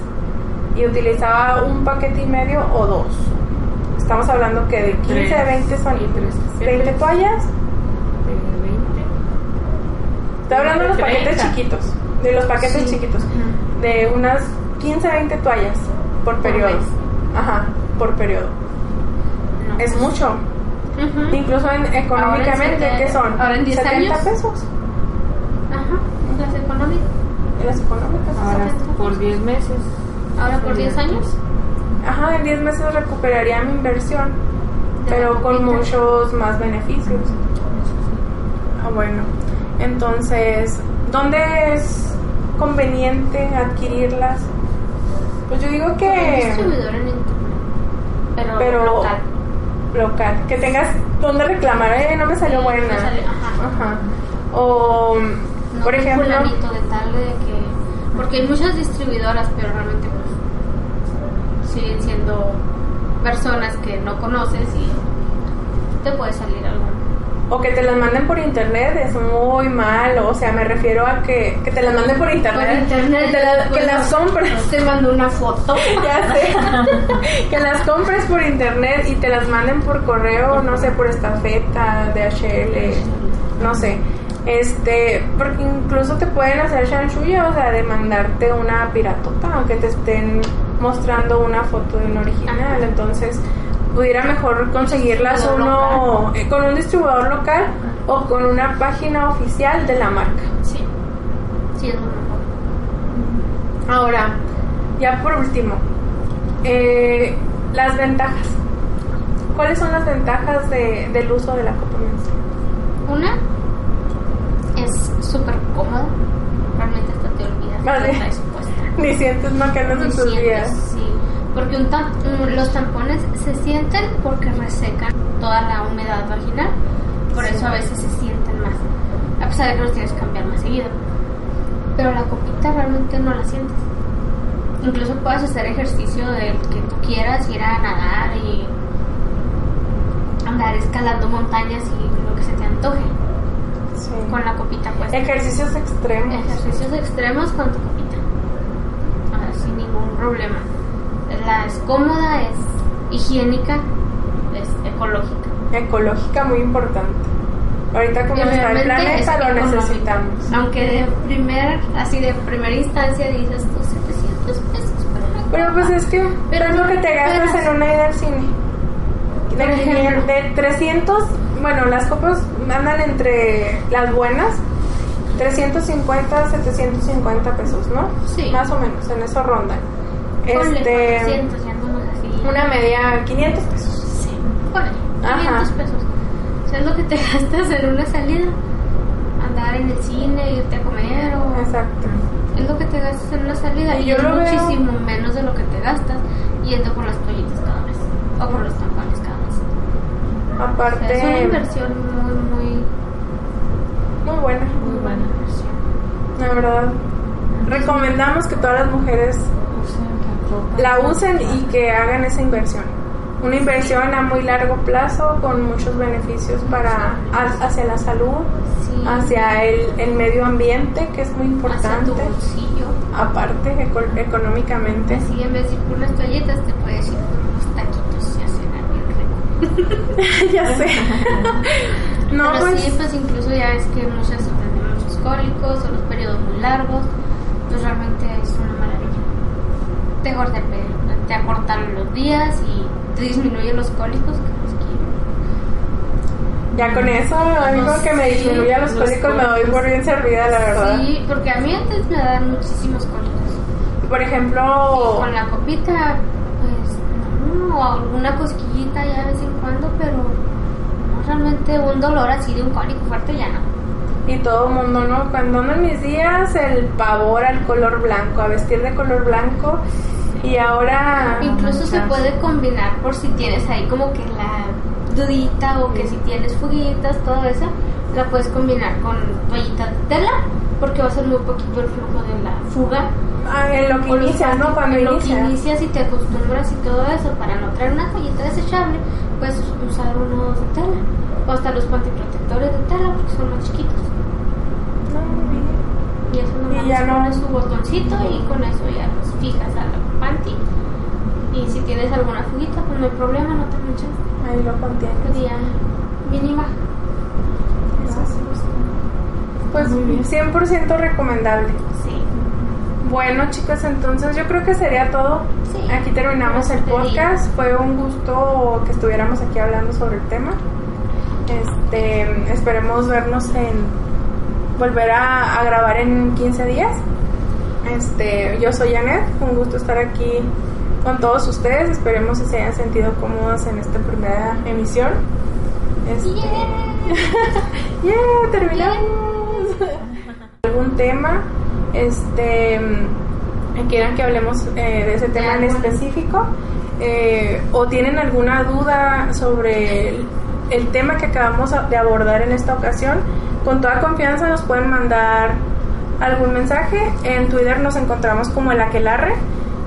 y utilizaba un paquete y medio o dos. Estamos hablando que de 15 a Tres. 20 son Y tres. 20 toallas. 20. Estoy hablando de los paquetes 30. chiquitos. De los paquetes Sí. chiquitos. De unas 15 a 20 toallas por periodo. Ajá, por periodo. No. Es mucho. Ujú. Incluso en- económicamente, ¿qué son? ahora en 10 70 años. pesos. Ajá, las económicas. En las económicas. Ahora 70 por 10 meses. Ahora por 10 años. Ajá, en 10 meses recuperaría mi inversión, pero con muchos más beneficios. Ah, bueno. Entonces, ¿dónde es conveniente adquirirlas? Pues yo digo Un que distribuidor en internet. Pero, Pero- local. local, que tengas donde reclamar, eh, no me salió Sí, buena. me salió- ajá. Ajá. O, No por un ejemplo, de tal de que. Porque hay muchas distribuidoras, pero realmente siguen siendo personas que no conoces y te puede salir algo. o que te las manden por internet es muy malo. O sea, me refiero a que, que te las manden por internet. Por internet, Que, te la- que bueno, las compres. Te mando una foto. <laughs> Ya sé. <laughs> que las compres por internet y te las manden por correo, no sé, por estafeta, DHL, no sé. Este, porque incluso te pueden hacer chanchulla, o sea, de mandarte una piratota, aunque te estén mostrando una foto de un original. Entonces, pudiera mejor conseguirlas uno eh, con un distribuidor local o con una página oficial de la marca. Sí. Sí, es lo mejor. Ahora, ya por último, eh, las ventajas. ¿Cuáles son las ventajas de- del uso de la copa menstrual? Una es súper cómoda. Realmente hasta te olvidas Vale. <laughs> Ni sientes no que andas en tus días. Sí, porque un tam- un- los tampones se sienten porque resecan toda la humedad vaginal. Por eso a veces se sienten más. A pesar de que los tienes que cambiar más seguido. Pero la copita realmente no la sientes. Incluso puedes hacer ejercicio del que tú quieras, ir a nadar y andar escalando montañas y lo que se te antoje Sí. con la copita puesta. Ejercicios extremos. Ejercicios extremos con tu copita. Ah, sin ningún problema. La es cómoda, es higiénica, es ecológica. Ecológica muy importante. Ahorita como está el planeta es lo necesitamos. Aunque de primer, así de primera instancia dices tú 700 pesos para una Pero pues copa". es que Pero es lo que te gastas en una ida al cine. De, de 300, bueno, las copas andan entre las buenas, 350, 750 pesos, ¿no? Sí. Más o menos, en eso rondan. Este, 400, ya andamos así. una media 500 pesos. Sí, ponle, Ajá. 500 pesos. O sea, es lo que te <laughs> gastas en una salida. Andar en el cine, irte a comer o... Exacto. Es lo que te gastas en una salida Y y, yo es lo veo- muchísimo menos de lo que te gastas yendo por las toallitas cada mes o por los tampones cada mes. O sea, Aparte, es una inversión muy, muy, muy buena, Muy buena. inversión. la verdad. Recomendamos que todas las mujeres la usen y que hagan esa inversión. Una inversión a muy largo plazo con muchos beneficios para ha- hacia la salud, Sí. hacia el, el medio ambiente, que es muy Hacia importante, tu bolsillo. aparte eco- económicamente. Así en vez de ir por las toallitas te puedes ir por unos taquitos y hacer rico. <laughs> ya sé. <laughs> no, Pero pues sí, pues incluso ya es que muchas sufren de muchos cólicos o los periodos muy largos, pues realmente es una. Te pe- te acorta los días y te disminuye los cólicos que los quiero. ya con eso, amigo, Los- que me disminuya los los cólicos, me doy cólicos. por bien servida, la verdad. Sí, porque a mí antes me dan muchísimos cólicos. Por Y ejemplo, con la copita, pues no, o alguna cosquillita ya de vez en cuando, pero no realmente un dolor así de un cólico fuerte ya no. y todo el mundo, ¿no? Cuando ando en mis días, el pavor al color blanco, a vestir de color blanco. Y ahora, Incluso se puede combinar por si tienes ahí como que la dudita o que si tienes fuguitas, todo eso, la puedes combinar con toallitas de tela porque va a ser muy poquito el flujo de la fuga. ah, en lo que O inicias, ¿no? Cuando en lo que inicias. y te acostumbras y todo eso, para no traer una toallita desechable, puedes usar unos de tela o hasta los pantiprotectores de tela porque son más chiquitos. No, muy bien. Y eso nomás Y ya no- su botoncito y con eso ya los fijas a la panty. Y si tienes alguna fuguita, pues no hay problema, no te manchas. Ahí lo contienes. Mínima. Eso sí. Pues Muy bien. 100% recomendable. Sí. Bueno, chicas, entonces yo creo que sería todo. Sí. Aquí terminamos el podcast. Fue un gusto que estuviéramos aquí hablando sobre el tema. Este, esperemos vernos en volver a, a grabar en 15 días. Este, yo soy Janet, un gusto estar aquí con todos ustedes. Esperemos que se hayan sentido cómodos en esta primera emisión. Este, yeah, <laughs> terminamos. <laughs> ¿Algún tema? Este, mm, quieran que hablemos eh, de ese tema en específico eh, o tienen alguna duda sobre el, el tema que acabamos de abordar en esta ocasión, con toda confianza nos pueden mandar algún mensaje. En Twitter nos encontramos como el Aquelarre,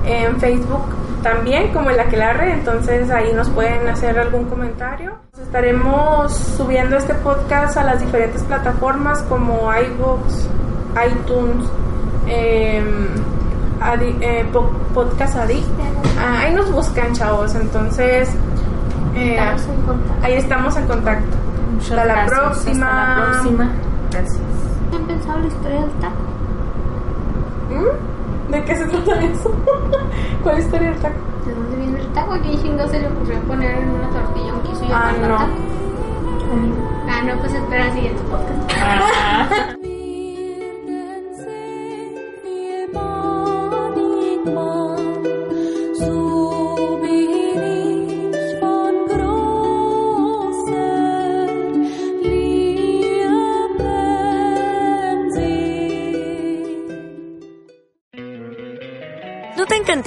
en Facebook también como el Aquelarre, entonces ahí nos pueden hacer algún comentario. Estaremos subiendo este podcast a las diferentes plataformas como iVoox, iTunes, em, Adi- eh, Po- Podcast Addict. Ah, ahí nos buscan, chavos. Entonces, eh, Estamos en contacto. ahí estamos en contacto. Muchas Hasta la gracias. próxima. Hasta la próxima. Gracias. ¿Han pensado la historia del taco? ¿Mm? ¿De qué se trata eso? <laughs> ¿Cuál historia del taco? ¿De dónde viene el taco? ¿A quién chingo se le ocurrió poner en una tortilla un queso y Ah, no. taco? Ah, no, pues espera el siguiente podcast. Wir <laughs>